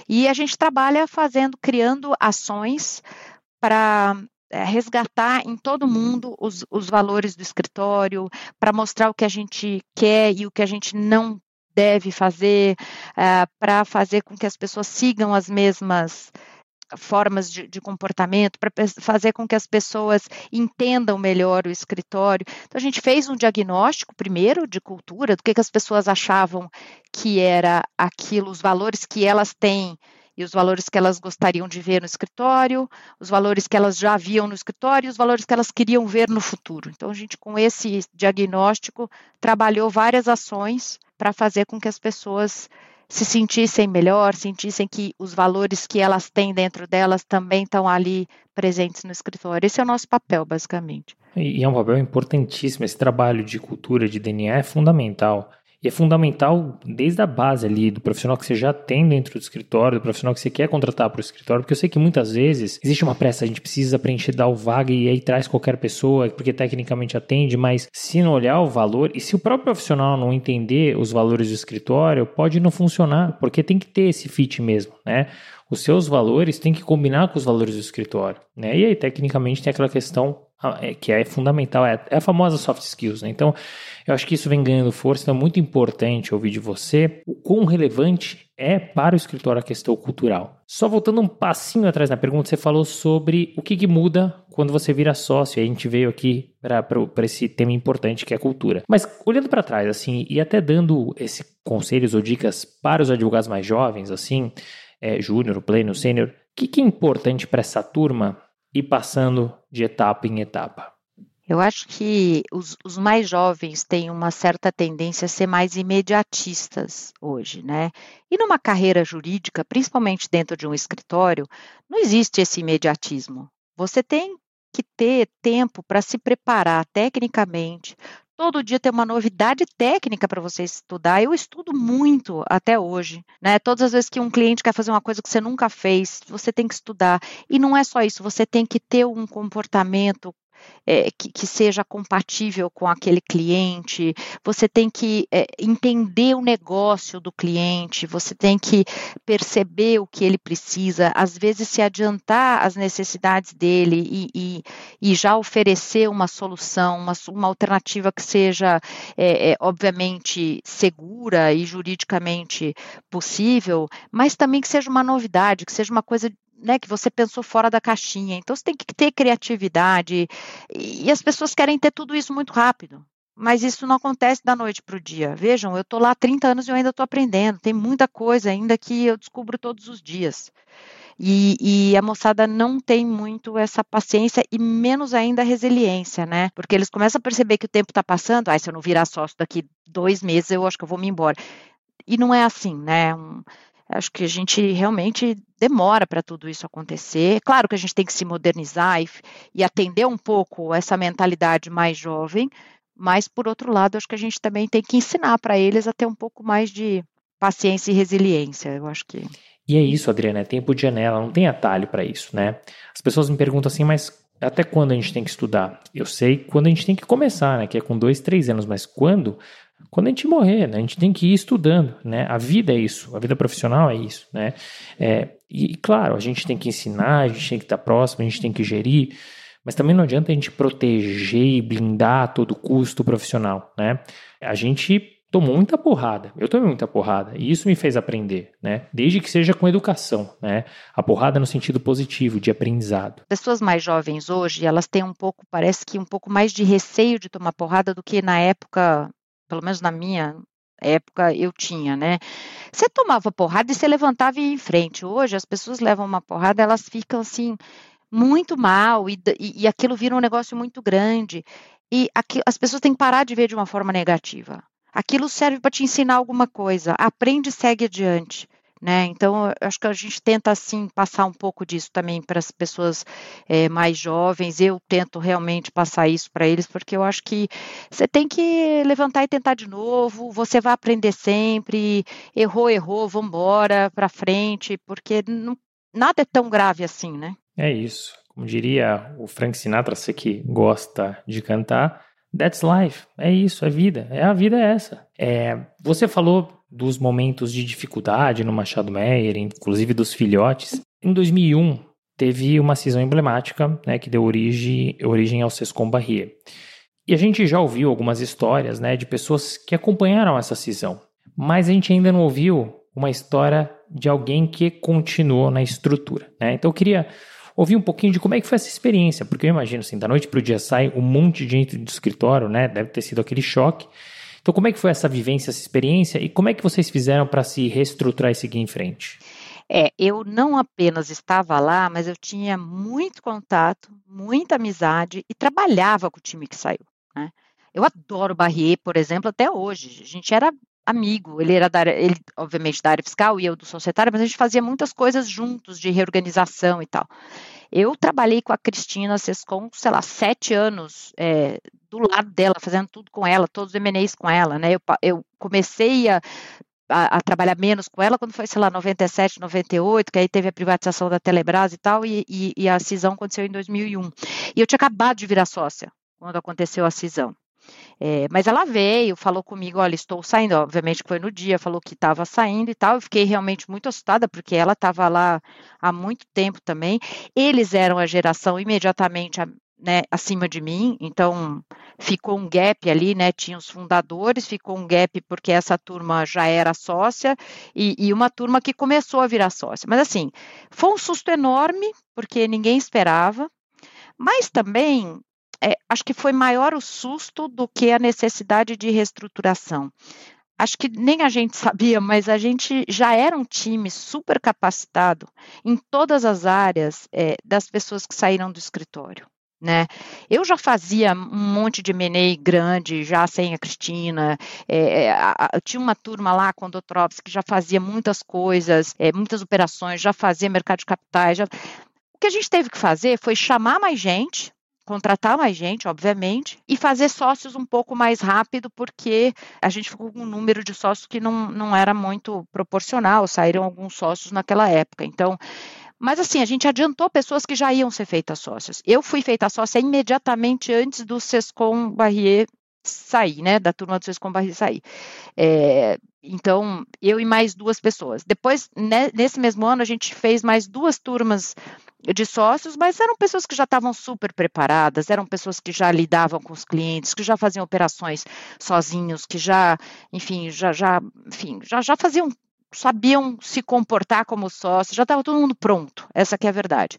E a gente trabalha fazendo, criando ações para é, resgatar em todo mundo os, os valores do escritório, para mostrar o que a gente quer e o que a gente não deve fazer, uh, para fazer com que as pessoas sigam as mesmas formas de, de comportamento, para fazer com que as pessoas entendam melhor o escritório. Então, a gente fez um diagnóstico primeiro de cultura, do que, que as pessoas achavam que era aquilo, os valores que elas têm e os valores que elas gostariam de ver no escritório, os valores que elas já viam no escritório e os valores que elas queriam ver no futuro. Então, a gente, com esse diagnóstico, trabalhou várias ações para fazer com que as pessoas se sentissem melhor, sentissem que os valores que elas têm dentro delas também estão ali presentes no escritório. Esse é o nosso papel, basicamente. E é um papel importantíssimo. Esse trabalho de cultura, de DNA é fundamental. E é fundamental desde a base ali, do profissional que você já tem dentro do escritório, do profissional que você quer contratar para o escritório, porque eu sei que muitas vezes existe uma pressa, a gente precisa preencher dar o vaga e aí traz qualquer pessoa, porque tecnicamente atende, mas se não olhar o valor, e se o próprio profissional não entender os valores do escritório, pode não funcionar, porque tem que ter esse fit mesmo, né? Os seus valores têm que combinar com os valores do escritório, né? E aí, tecnicamente, tem aquela questão que é fundamental, é, é a famosa soft skills, né? Então, eu acho que isso vem ganhando força, então é muito importante ouvir de você o quão relevante é para o escritório a questão cultural. Só voltando um passinho atrás na pergunta, você falou sobre o que, que muda quando você vira sócio, e a gente veio aqui para esse tema importante que é cultura. Mas olhando para trás, assim, e até dando esses conselhos ou dicas para os advogados mais jovens, assim, é, júnior, pleno, sênior, o que, que é importante para essa turma e passando de etapa em etapa? Eu acho que os, os, mais jovens têm uma certa tendência a ser mais imediatistas hoje, né? E numa carreira jurídica, principalmente dentro de um escritório, não existe esse imediatismo. Você tem que ter tempo para se preparar tecnicamente. Todo dia tem uma novidade técnica para você estudar. Eu estudo muito até hoje, né? Todas as vezes que um cliente quer fazer uma coisa que você nunca fez, você tem que estudar. E não é só isso, você tem que ter um comportamento é, que, que, seja compatível com aquele cliente, você tem que é, entender o negócio do cliente, você tem que perceber o que ele precisa, às vezes se adiantar às necessidades dele e, e, e já oferecer uma solução, uma, uma alternativa que seja, é, é obviamente, segura e juridicamente possível, mas também que seja uma novidade, que seja uma coisa né, que você pensou fora da caixinha. Então você tem que ter criatividade e as pessoas querem ter tudo isso muito rápido. Mas isso não acontece da noite para o dia. Vejam, eu estou lá há 30 anos e eu ainda estou aprendendo. Tem muita coisa ainda que eu descubro todos os dias. E, e, a moçada não tem muito essa paciência e menos ainda a resiliência, né? Porque eles começam a perceber que o tempo está passando. Ah, se eu não virar sócio daqui dois meses, eu acho que eu vou me embora. E não é assim, né? Um, acho que a gente realmente demora para tudo isso acontecer. Claro que a gente tem que se modernizar e, e atender um pouco essa mentalidade mais jovem, mas por outro lado, acho que a gente também tem que ensinar para eles a ter um pouco mais de paciência e resiliência. Eu acho que e é isso, Adriana, é tempo de janela, não tem atalho para isso, né? As pessoas me perguntam assim, mas até quando a gente tem que estudar? Eu sei quando a gente tem que começar, né? Que é com dois, três anos, mas quando? Quando a gente morrer, né? A gente tem que ir estudando, né? A vida é isso, a vida profissional é isso, né? É, e, claro, a gente tem que ensinar, a gente tem que estar próximo, a gente tem que gerir, mas também não adianta a gente proteger e blindar a todo custo o profissional, né? A gente tomou muita porrada. Eu tomei muita porrada. E isso me fez aprender, né? Desde que seja com educação, né? A porrada no sentido positivo, de aprendizado. Pessoas mais jovens hoje, elas têm um pouco, parece que um pouco mais de receio de tomar porrada do que na época, pelo menos na minha época eu tinha, né? Você tomava porrada e você levantava e ia em frente. Hoje as pessoas levam uma porrada, elas ficam assim muito mal e, e, e aquilo vira um negócio muito grande. E aqui, as pessoas têm que parar de ver de uma forma negativa. Aquilo serve para te ensinar alguma coisa. Aprende e segue adiante. Né? Então, acho que a gente tenta assim passar um pouco disso também para as pessoas é, mais jovens. Eu tento realmente passar isso para eles, porque eu acho que você tem que levantar e tentar de novo. Você vai aprender sempre. Errou, errou, vamos embora para frente, porque não, nada é tão grave assim, né? É isso. Como diria o Frank Sinatra, você que gosta de cantar, That's life. É isso, é vida. É a vida é essa. É, você falou dos momentos de dificuldade no Machado Meyer, inclusive dos filhotes. Em 2001, teve uma cisão emblemática né, que deu origem, origem ao Sescom Barrier. E a gente já ouviu algumas histórias né, de pessoas que acompanharam essa cisão, mas a gente ainda não ouviu uma história de alguém que continuou na estrutura. Né? Então eu queria ouvir um pouquinho de como é que foi essa experiência, porque eu imagino assim, da noite para o dia sai um monte de gente do escritório, né? Deve ter sido aquele choque. Então, como é que foi essa vivência, essa experiência e como é que vocês fizeram para se reestruturar e seguir em frente? É, eu não apenas estava lá, mas eu tinha muito contato, muita amizade e trabalhava com o time que saiu. Né? Eu adoro o Barrier, por exemplo, até hoje. A gente era amigo, ele era da área, ele, obviamente, da área fiscal e eu do societário, mas a gente fazia muitas coisas juntos de reorganização e tal. Eu trabalhei com a Cristina Sescon, sei lá, sete anos é, do lado dela, fazendo tudo com ela, todos os MNEs com ela, né? Eu, eu comecei a, a, a, trabalhar menos com ela quando foi, sei lá, 97, 98, que aí teve a privatização da Telebrás e tal, e, e, e a cisão aconteceu em 2001. E eu tinha acabado de virar sócia quando aconteceu a cisão. É, mas ela veio, falou comigo, olha, estou saindo, obviamente foi no dia, falou que estava saindo e tal, eu fiquei realmente muito assustada, porque ela estava lá há muito tempo também, eles eram a geração imediatamente né, acima de mim, então ficou um gap ali, né? Tinha os fundadores, ficou um gap porque essa turma já era sócia e, e, uma turma que começou a virar sócia. Mas assim, foi um susto enorme, porque ninguém esperava, mas também é, acho que foi maior o susto do que a necessidade de reestruturação. Acho que nem a gente sabia, mas a gente já era um time super capacitado em todas as áreas é, das pessoas que saíram do escritório. Né? Eu já fazia um monte de M&A grande, já sem a Cristina, é, é a, a, tinha uma turma lá com o Dotrops que já fazia muitas coisas, é, muitas operações, já fazia mercado de capitais. Já... O que a gente teve que fazer foi chamar mais gente, contratar mais gente, obviamente, e fazer sócios um pouco mais rápido, porque a gente ficou com um número de sócios que não, não era muito proporcional, saíram alguns sócios naquela época. Então, mas assim, a gente adiantou pessoas que já iam ser feitas sócias. Eu fui feita sócia imediatamente antes do Sescom Barrier sair, né, da turma do Sescom Barrier sair. É, então, eu e mais duas pessoas. Depois, né, nesse mesmo ano, a gente fez mais duas turmas de sócios, mas eram pessoas que já estavam super preparadas, eram pessoas que já lidavam com os clientes, que já faziam operações sozinhos, que já, enfim, já, já, enfim, já, já faziam sabiam se comportar como sócios, já estava todo mundo pronto. Essa que é a verdade.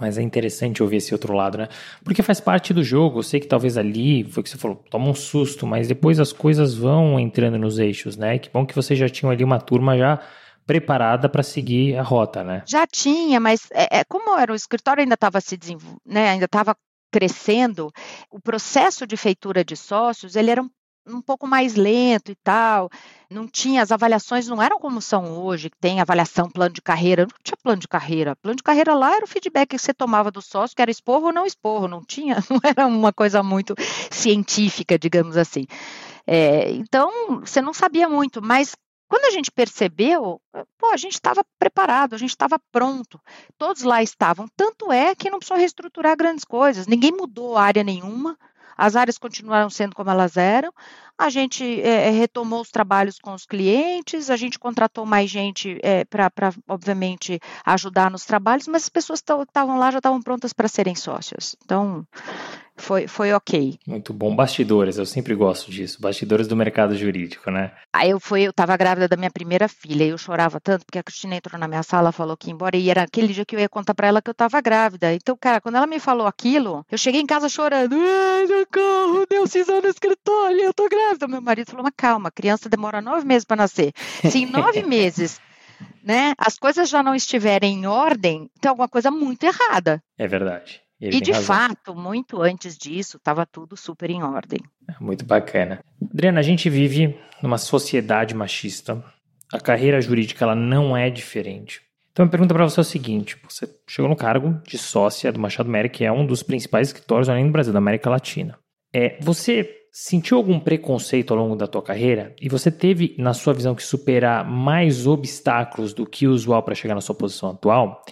Mas é interessante ouvir esse outro lado, né? Porque faz parte do jogo. Eu sei que talvez ali, foi que você falou, toma um susto, mas depois as coisas vão entrando nos eixos, né? Que bom que vocês já tinham ali uma turma já preparada para seguir a rota, né? Já tinha, mas é, é como era o escritório ainda estava se desenvolvendo, né? Ainda estava crescendo, o processo de feitura de sócios ele era um um pouco mais lento e tal. Não tinha, as avaliações não eram como são hoje, que tem avaliação, plano de carreira. Não tinha plano de carreira. Plano de carreira lá era o feedback que você tomava do sócio, que era esporro ou não esporro. Não tinha, não era uma coisa muito científica, digamos assim. É, então, você não sabia muito, mas quando a gente percebeu, pô, a gente estava preparado, a gente estava pronto. Todos lá estavam. Tanto é que não precisou reestruturar grandes coisas. Ninguém mudou área nenhuma. As áreas continuaram sendo como elas eram. A gente é, retomou os trabalhos com os clientes, a gente contratou mais gente é, para, obviamente, ajudar nos trabalhos, mas as pessoas que estavam lá já estavam prontas para serem sócios. Então, foi, foi ok. Muito bom. Bastidores, eu sempre gosto disso. Bastidores do mercado jurídico, né? Aí eu fui, eu estava grávida da minha primeira filha e eu chorava tanto porque a Cristina entrou na minha sala, falou que ia embora e era aquele dia que eu ia contar para ela que eu estava grávida. Então, cara, quando ela me falou aquilo, eu cheguei em casa chorando. Ai, socorro, deu cisão no escritório, eu tô grávida. Meu marido falou, mas calma, criança demora nove meses para nascer. Se em nove meses né, as coisas já não estiverem em ordem, tem alguma coisa muito errada. É verdade. E, e de razão. fato, muito antes disso, estava tudo super em ordem. É, muito bacana. Adriana, a gente vive numa sociedade machista. A carreira jurídica ela não é diferente. Então, a pergunta para você é o seguinte: você chegou no cargo de sócia do Machado Mérica, que é um dos principais escritórios além do Brasil, da América Latina. É, você sentiu algum preconceito ao longo da tua carreira e você teve, na sua visão, que superar mais obstáculos do que o usual para chegar na sua posição atual?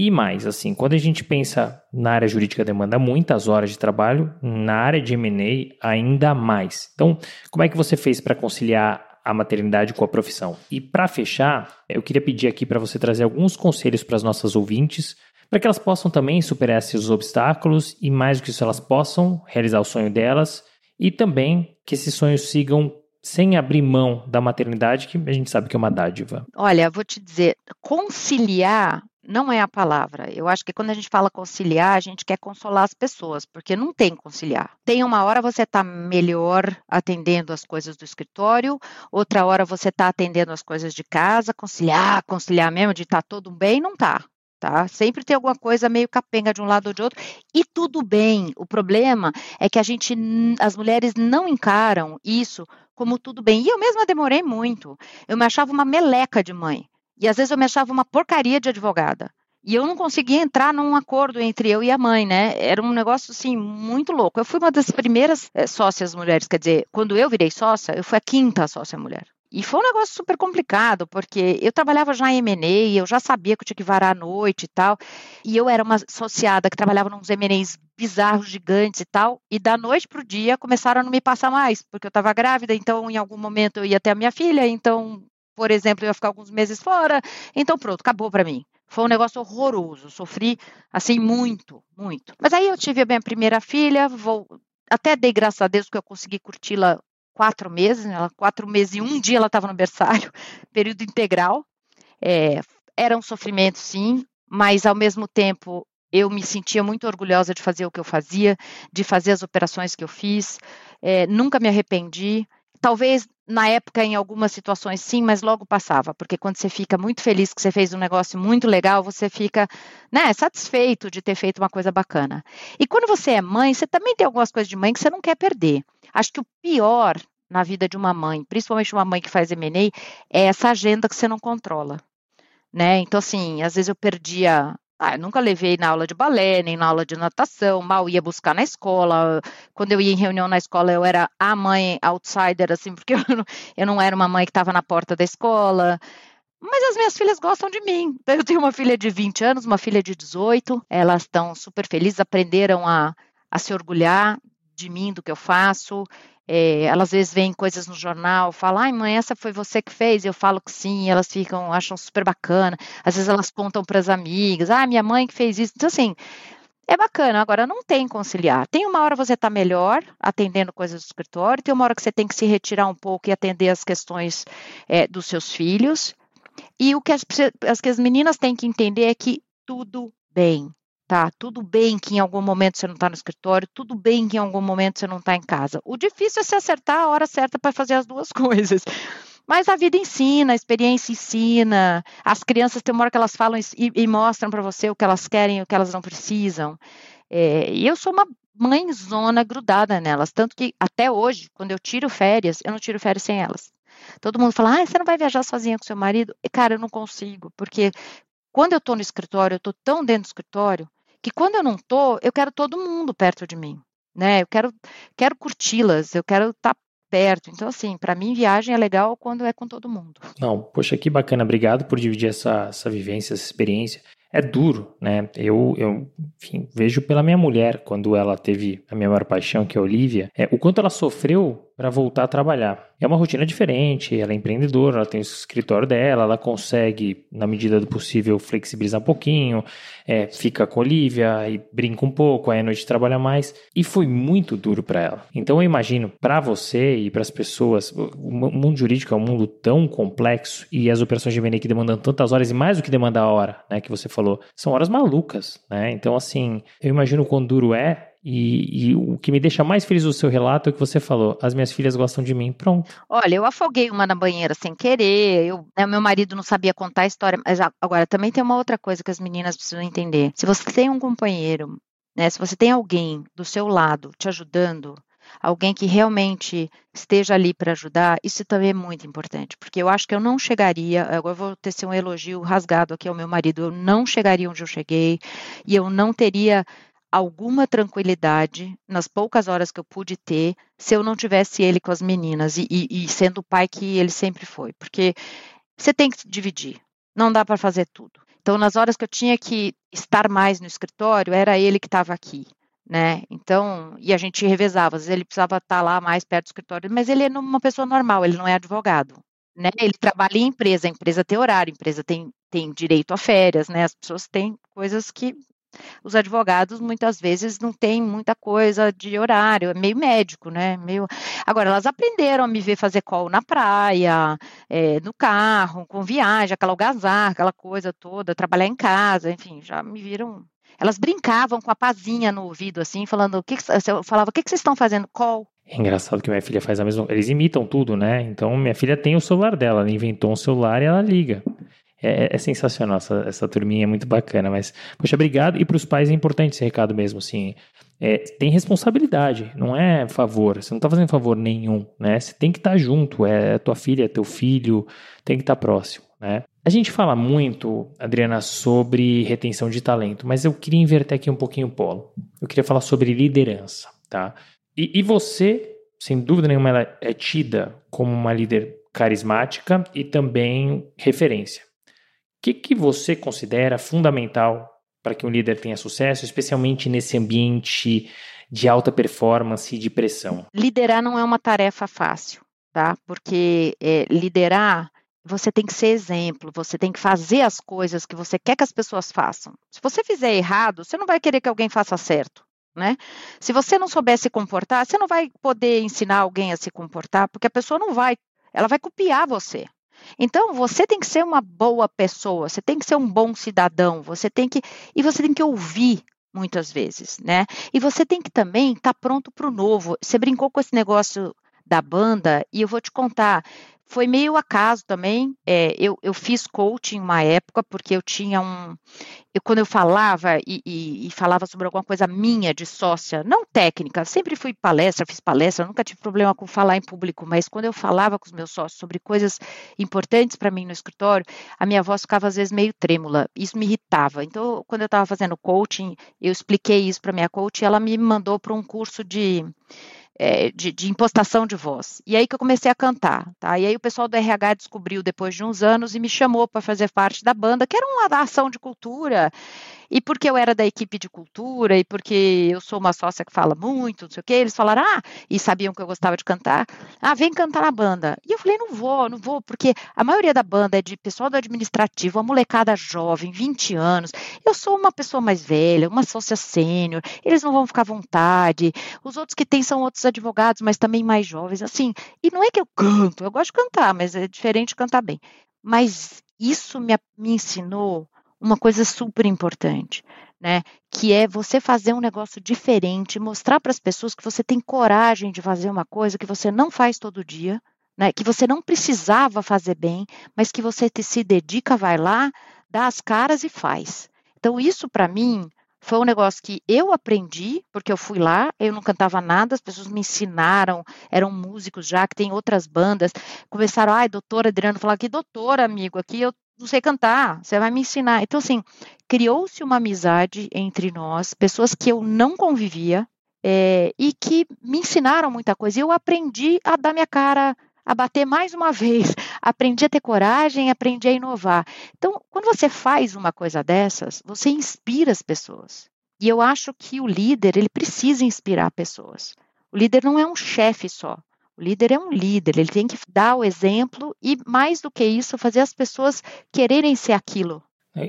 E mais, assim, quando a gente pensa na área jurídica demanda muitas horas de trabalho, na área de M&A ainda mais. Então, como é que você fez para conciliar a maternidade com a profissão? E para fechar, eu queria pedir aqui para você trazer alguns conselhos para as nossas ouvintes, para que elas possam também superar esses obstáculos e mais do que isso elas possam realizar o sonho delas e também que esses sonhos sigam sem abrir mão da maternidade, que a gente sabe que é uma dádiva. Olha, vou te dizer, conciliar não é a palavra. Eu acho que quando a gente fala conciliar, a gente quer consolar as pessoas, porque não tem conciliar. Tem uma hora você está melhor atendendo as coisas do escritório, outra hora você está atendendo as coisas de casa, conciliar, conciliar mesmo, de estar tá todo bem, não tá. Tá? Sempre tem alguma coisa meio capenga de um lado ou de outro, e tudo bem. O problema é que a gente, as mulheres não encaram isso como tudo bem. E eu mesma demorei muito. Eu me achava uma meleca de mãe. E às vezes eu me achava uma porcaria de advogada. E eu não conseguia entrar num acordo entre eu e a mãe, né? Era um negócio, assim, muito louco. Eu fui uma das primeiras é, sócias mulheres, quer dizer, quando eu virei sócia, eu fui a quinta sócia mulher. E foi um negócio super complicado, porque eu trabalhava já em M&A, eu já sabia que eu tinha que varar à noite e tal, e eu era uma associada que trabalhava nos M&As bizarros, gigantes e tal, e da noite para o dia começaram a não me passar mais, porque eu estava grávida, então em algum momento eu ia ter a minha filha, então por exemplo, eu ia ficar alguns meses fora. Então, pronto, acabou para mim. Foi um negócio horroroso. Sofri, assim, muito, muito. Mas aí eu tive a minha primeira filha, vou... até dei graças a Deus que eu consegui curti-la quatro meses. Né? Ela, quatro meses e um dia ela estava no berçário, período integral. É, era um sofrimento, sim, mas ao mesmo tempo eu me sentia muito orgulhosa de fazer o que eu fazia, de fazer as operações que eu fiz. É, nunca me arrependi. Talvez na época, em algumas situações, sim, mas logo passava, porque quando você fica muito feliz que você fez um negócio muito legal, você fica né, satisfeito de ter feito uma coisa bacana. E quando você é mãe, você também tem algumas coisas de mãe que você não quer perder. Acho que o pior na vida de uma mãe, principalmente uma mãe que faz M&A, é essa agenda que você não controla. Né? Então, assim, às vezes eu perdia ah, nunca levei na aula de balé, nem na aula de natação, mal ia buscar na escola. Quando eu ia em reunião na escola, eu era a mãe outsider, assim, porque eu não, eu não era uma mãe que estava na porta da escola. Mas as minhas filhas gostam de mim. Eu tenho uma filha de 20 anos, uma filha de 18. Elas estão super felizes, aprenderam a, a se orgulhar de mim, do que eu faço. É, elas às vezes veem coisas no jornal, falam, ai mãe, essa foi você que fez? Eu falo que sim, elas ficam, acham super bacana. Às vezes elas contam para as amigas, ah, minha mãe que fez isso. Então, assim, é bacana. Agora, não tem conciliar. Tem uma hora você está melhor atendendo coisas do escritório, tem uma hora que você tem que se retirar um pouco e atender as questões é, dos seus filhos. E o que as, as, que as meninas têm que entender é que tudo bem, tá? Tudo bem que em algum momento você não está no escritório, tudo bem que em algum momento você não está em casa. O difícil é se acertar a hora certa para fazer as duas coisas. Mas a vida ensina, a experiência ensina. As crianças tem uma hora que elas falam e, e mostram para você o que elas querem e o que elas não precisam. É, e eu sou uma mãezona grudada nelas, tanto que até hoje, quando eu tiro férias, eu não tiro férias sem elas. Todo mundo fala, ah, você não vai viajar sozinha com seu marido? E, cara, eu não consigo, porque quando eu estou no escritório, eu estou tão dentro do escritório, que quando eu não estou, eu quero todo mundo perto de mim. Né? Eu quero, quero curti-las, eu quero estar tá perto. Então, assim, para mim, viagem é legal quando é com todo mundo. Não, poxa, que bacana. Obrigado por dividir essa, essa vivência, essa experiência. É duro, né? Eu, eu enfim, vejo pela minha mulher, quando ela teve a minha maior paixão, que é a Olivia, é, o quanto ela sofreu para voltar a trabalhar. É uma rotina diferente, ela é empreendedora, ela tem o escritório dela, ela consegue, na medida do possível, flexibilizar um pouquinho, é, fica com a Olivia e brinca um pouco, aí à noite trabalha mais. E foi muito duro para ela. Então eu imagino, para você e para as pessoas, o mundo jurídico é um mundo tão complexo e as operações de M&A que demandam tantas horas e mais do que demanda a hora, né, que você falou, são horas malucas, né? Então assim, eu imagino o quão duro é e, e, o que me deixa mais feliz do seu relato é o que você falou: as minhas filhas gostam de mim. Pronto. Olha, eu afoguei uma na banheira sem querer. Eu, né, meu marido não sabia contar a história. Mas agora também tem uma outra coisa que as meninas precisam entender: se você tem um companheiro, né, se você tem alguém do seu lado te ajudando, alguém que realmente esteja ali para ajudar, isso também é muito importante, porque eu acho que eu não chegaria, agora vou ter um elogio rasgado aqui ao meu marido, eu não chegaria onde eu cheguei e eu não teria alguma tranquilidade nas poucas horas que eu pude ter se eu não tivesse ele com as meninas e, e, e sendo o pai que ele sempre foi, porque você tem que dividir, não dá para fazer tudo. Então, nas horas que eu tinha que estar mais no escritório, era ele que estava aqui, né? Então, e a gente revezava, às vezes ele precisava estar lá mais perto do escritório, mas ele é uma pessoa normal, ele não é advogado, né? Ele trabalha em empresa, a empresa tem horário, a empresa tem, tem direito a férias, né? As pessoas têm coisas que os advogados muitas vezes não têm muita coisa de horário, é meio médico, né? Meio... Agora, elas aprenderam a me ver fazer call na praia, é, no carro, com viagem, aquela algazarra, aquela coisa toda, trabalhar em casa, enfim, já me viram. Elas brincavam com a pazinha no ouvido, assim, falando, o que, que eu falava, o que, que vocês estão fazendo? Call. É engraçado que minha filha faz a mesma. Eles imitam tudo, né? Então, minha filha tem o celular dela, ela inventou um celular e ela liga. É, é, sensacional, essa, essa turminha é muito bacana, mas, poxa, obrigado. E para os pais é importante esse recado mesmo, assim. É, tem responsabilidade, não é favor. Você não está fazendo favor nenhum, né? Você tem que estar tá junto, é tua filha, é teu filho, tem que estar tá próximo, né? A gente fala muito, Adriana, sobre retenção de talento, mas eu queria inverter aqui um pouquinho o polo. Eu queria falar sobre liderança, tá? E, e você, sem dúvida nenhuma, ela é tida como uma líder carismática e também referência que, que você considera fundamental para que um líder tenha sucesso, especialmente nesse ambiente de alta performance e de pressão? Liderar não é uma tarefa fácil, tá? Porque é, liderar você tem que ser exemplo, você tem que fazer as coisas que você quer que as pessoas façam. Se você fizer errado, você não vai querer que alguém faça certo. Né? Se você não souber se comportar, você não vai poder ensinar alguém a se comportar, porque a pessoa não vai, ela vai copiar você. Então, você tem que ser uma boa pessoa, você tem que ser um bom cidadão, você tem que e você tem que ouvir muitas vezes, né? E você tem que também estar tá pronto para o novo. Você brincou com esse negócio da banda e eu vou te contar foi meio acaso também. É, eu, eu fiz coaching uma época, porque eu tinha um. Eu, quando eu falava e, e, e, falava sobre alguma coisa minha de sócia, não técnica, sempre fui palestra, fiz palestra, nunca tive problema com falar em público, mas quando eu falava com os meus sócios sobre coisas importantes para mim no escritório, a minha voz ficava às vezes meio trêmula, isso me irritava. Então, quando eu estava fazendo coaching, eu expliquei isso para minha coach e ela me mandou para um curso de é, de, de, impostação de voz. E aí que eu comecei a cantar, tá? E aí o pessoal do RH descobriu depois de uns anos e me chamou para fazer parte da banda, que era uma ação de cultura. E porque eu era da equipe de cultura e porque eu sou uma sócia que fala muito, não sei o quê, eles falaram, ah, e sabiam que eu gostava de cantar, ah, vem cantar na banda. E eu falei, não vou, não vou, porque a maioria da banda é de pessoal do administrativo, a molecada jovem, 20 anos. Eu sou uma pessoa mais velha, uma sócia sênior, eles não vão ficar à vontade. Os outros que tem são outros advogados, mas também mais jovens, assim. E não é que eu canto, eu gosto de cantar, mas é diferente cantar bem. Mas isso me, me ensinou uma coisa super importante, né? Que é você fazer um negócio diferente, mostrar para as pessoas que você tem coragem de fazer uma coisa que você não faz todo dia, né? Que você não precisava fazer bem, mas que você se dedica, vai lá, dá as caras e faz. Então isso para mim foi um negócio que eu aprendi, porque eu fui lá, eu não cantava nada, as pessoas me ensinaram, eram músicos já, que tem outras bandas, começaram, ai, doutora Adriano, falar que doutora, amigo, aqui eu não sei cantar, você vai me ensinar. Então, assim, criou-se uma amizade entre nós, pessoas que eu não convivia, é, e que me ensinaram muita coisa. E eu aprendi a dar minha cara a bater mais uma vez, aprendi a ter coragem, aprendi a inovar. Então, quando você faz uma coisa dessas, você inspira as pessoas. E eu acho que o líder, ele precisa inspirar pessoas. O líder não é um chefe só. O líder é um líder, ele tem que dar o exemplo e, mais do que isso, fazer as pessoas quererem ser aquilo.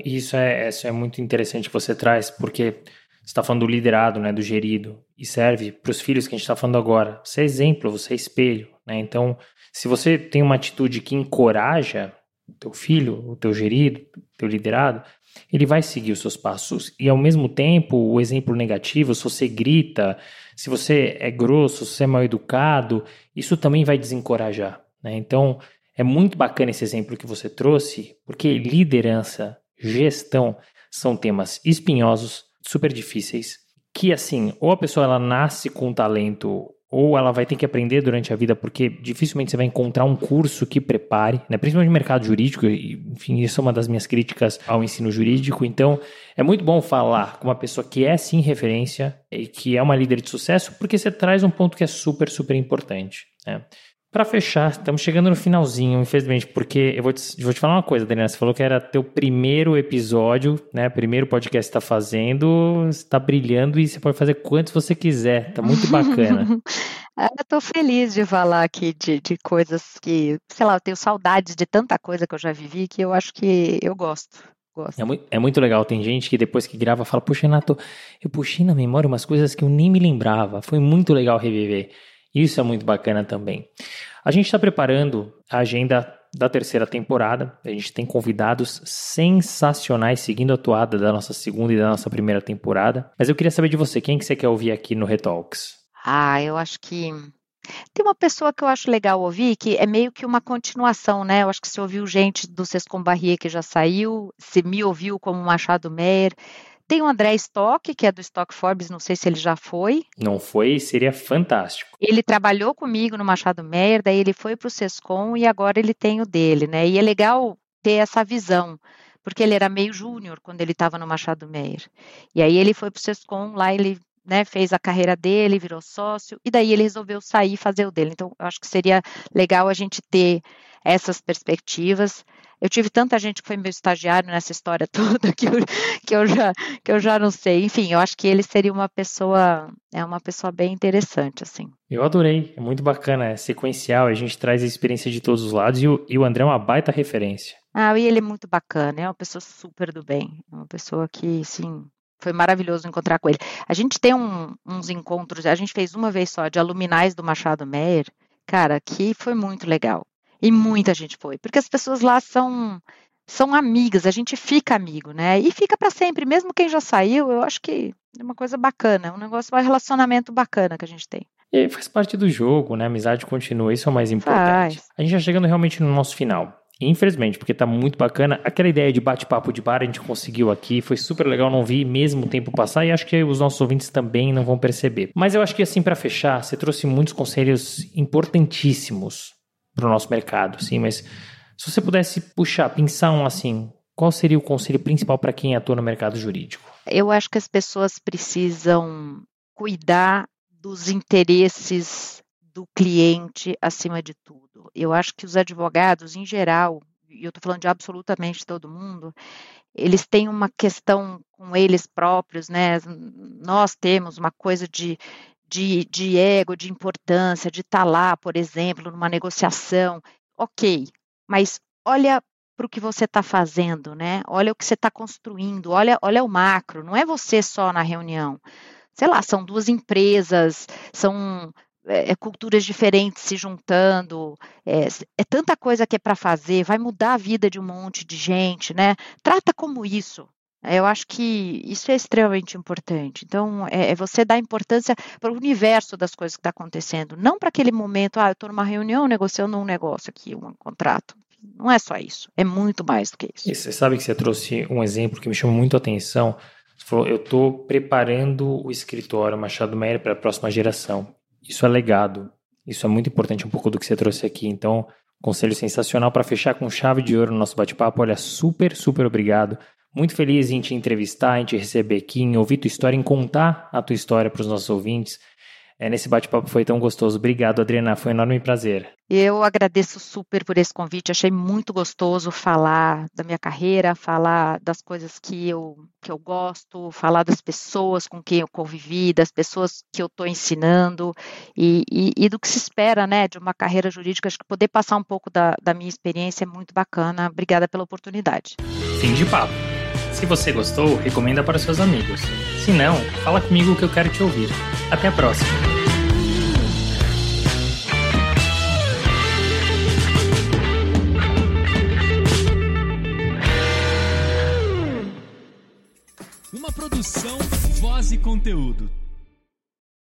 Isso é, isso é muito interessante que você traz, porque você está falando do liderado, né, do gerido, e serve para os filhos que a gente está falando agora. Você é exemplo, você é espelho. Né? Então, se você tem uma atitude que encoraja teu filho, o teu gerido, teu liderado, ele vai seguir os seus passos. E ao mesmo tempo, o exemplo negativo, se você grita, se você é grosso, se você é mal educado, isso também vai desencorajar. Né? Então, é muito bacana esse exemplo que você trouxe, porque liderança, gestão são temas espinhosos, super difíceis, que assim, ou a pessoa ela nasce com talento ou ela vai ter que aprender durante a vida, porque dificilmente você vai encontrar um curso que prepare, né? principalmente no mercado jurídico, enfim, isso é uma das minhas críticas ao ensino jurídico. Então, é muito bom falar com uma pessoa que é sim referência e que é uma líder de sucesso, porque você traz um ponto que é super, super importante. Né? Para fechar, estamos chegando no finalzinho, infelizmente, porque eu vou te, vou te falar uma coisa, Daniela. Você falou que era teu primeiro episódio, né? Primeiro podcast que está fazendo, está brilhando e você pode fazer quantos você quiser. Tá muito bacana. Ah, eu tô feliz de falar aqui de, de coisas que, sei lá, eu tenho saudades de tanta coisa que eu já vivi que eu acho que eu gosto. Gosto. É, muito, é muito legal. Tem gente que depois que grava fala: Poxa, Renato, eu puxei na memória umas coisas que eu nem me lembrava. Foi muito legal reviver. Isso é muito bacana também. A gente está preparando a agenda da terceira temporada. A gente tem convidados sensacionais seguindo a toada da nossa segunda e da nossa primeira temporada. Mas eu queria saber de você, quem que você quer ouvir aqui no Retalks? Ah, eu acho que tem uma pessoa que eu acho legal ouvir, que é meio que uma continuação, né? Eu acho que você ouviu gente do Sescom Barrier que já saiu, se me ouviu como Machado Meyer. Tem o André Stock, que é do Stock Forbes, não sei se ele já foi. Não foi, seria fantástico. Ele trabalhou comigo no Machado Meyer, daí ele foi para o Sescom e agora ele tem o dele, né? E é legal ter essa visão, porque ele era meio júnior quando ele estava no Machado Meyer. E aí ele foi para o Sescom, lá ele né, fez a carreira dele, virou sócio, e daí ele resolveu sair e fazer o dele. Então, eu acho que seria legal a gente ter essas perspectivas. Eu tive tanta gente que foi meu estagiário nessa história toda que eu, que eu, já, que eu já não sei. Enfim, eu acho que ele seria uma pessoa, é uma pessoa bem interessante, assim. Eu adorei, é muito bacana, é sequencial, a gente traz a experiência de todos os lados e o, e o André é uma baita referência. Ah, e ele é muito bacana, é uma pessoa super do bem, é uma pessoa que, sim, foi maravilhoso encontrar com ele. A gente tem um, uns encontros, a gente fez uma vez só de aluminais do Machado Meyer, cara, que foi muito legal. E muita gente foi, porque as pessoas lá são são amigas, a gente fica amigo, né? E fica para sempre, mesmo quem já saiu, eu acho que é uma coisa bacana, um negócio, um relacionamento bacana que a gente tem. E faz parte do jogo, né? A amizade continua, isso é o mais importante. Faz. A gente já chegando realmente no nosso final. Infelizmente, porque tá muito bacana. Aquela ideia de bate-papo de bar a gente conseguiu aqui, foi super legal, não vi mesmo o tempo passar e acho que os nossos ouvintes também não vão perceber. Mas eu acho que assim para fechar, você trouxe muitos conselhos importantíssimos para o nosso mercado, sim, mas se você pudesse puxar, pensar um assim, qual seria o conselho principal para quem atua no mercado jurídico? Eu acho que as pessoas precisam cuidar dos interesses do cliente acima de tudo. Eu acho que os advogados, em geral, e eu estou falando de absolutamente todo mundo, eles têm uma questão com eles próprios, né? Nós temos uma coisa de, de, de ego, de importância, de estar tá lá, por exemplo, numa negociação. Ok, mas olha para o que você está fazendo, né? Olha o que você está construindo, olha, olha o macro, não é você só na reunião. Sei lá, são duas empresas, são é, culturas diferentes se juntando, é, é tanta coisa que é para fazer, vai mudar a vida de um monte de gente, né? Trata como isso. Eu acho que isso é extremamente importante. Então, é, é você dar importância para o universo das coisas que está acontecendo, não para aquele momento, ah, eu estou numa reunião negociando um negócio aqui, um contrato. Não é só isso, é muito mais do que isso. E você sabe que você trouxe um exemplo que me chamou muito a atenção. Você falou, eu estou preparando o escritório Machado Meyer para a próxima geração. Isso é legado. Isso é muito importante, um pouco do que você trouxe aqui. Então, conselho sensacional para fechar com chave de ouro no nosso bate-papo. Olha, super, super obrigado. Muito feliz em te entrevistar, em te receber aqui, em ouvir tua história, em contar a tua história para os nossos ouvintes. É, nesse bate-papo foi tão gostoso. Obrigado, Adriana. Foi um enorme prazer. Eu agradeço super por esse convite. Achei muito gostoso falar da minha carreira, falar das coisas que eu, que eu gosto, falar das pessoas com quem eu convivi, das pessoas que eu estou ensinando e, e, e, do que se espera né, de uma carreira jurídica. Acho que poder passar um pouco da, da minha experiência é muito bacana. Obrigada pela oportunidade. Fim de papo. Se você gostou, recomenda para seus amigos. Se não, fala comigo que eu quero te ouvir. Até a próxima! Uma produção, voz e conteúdo.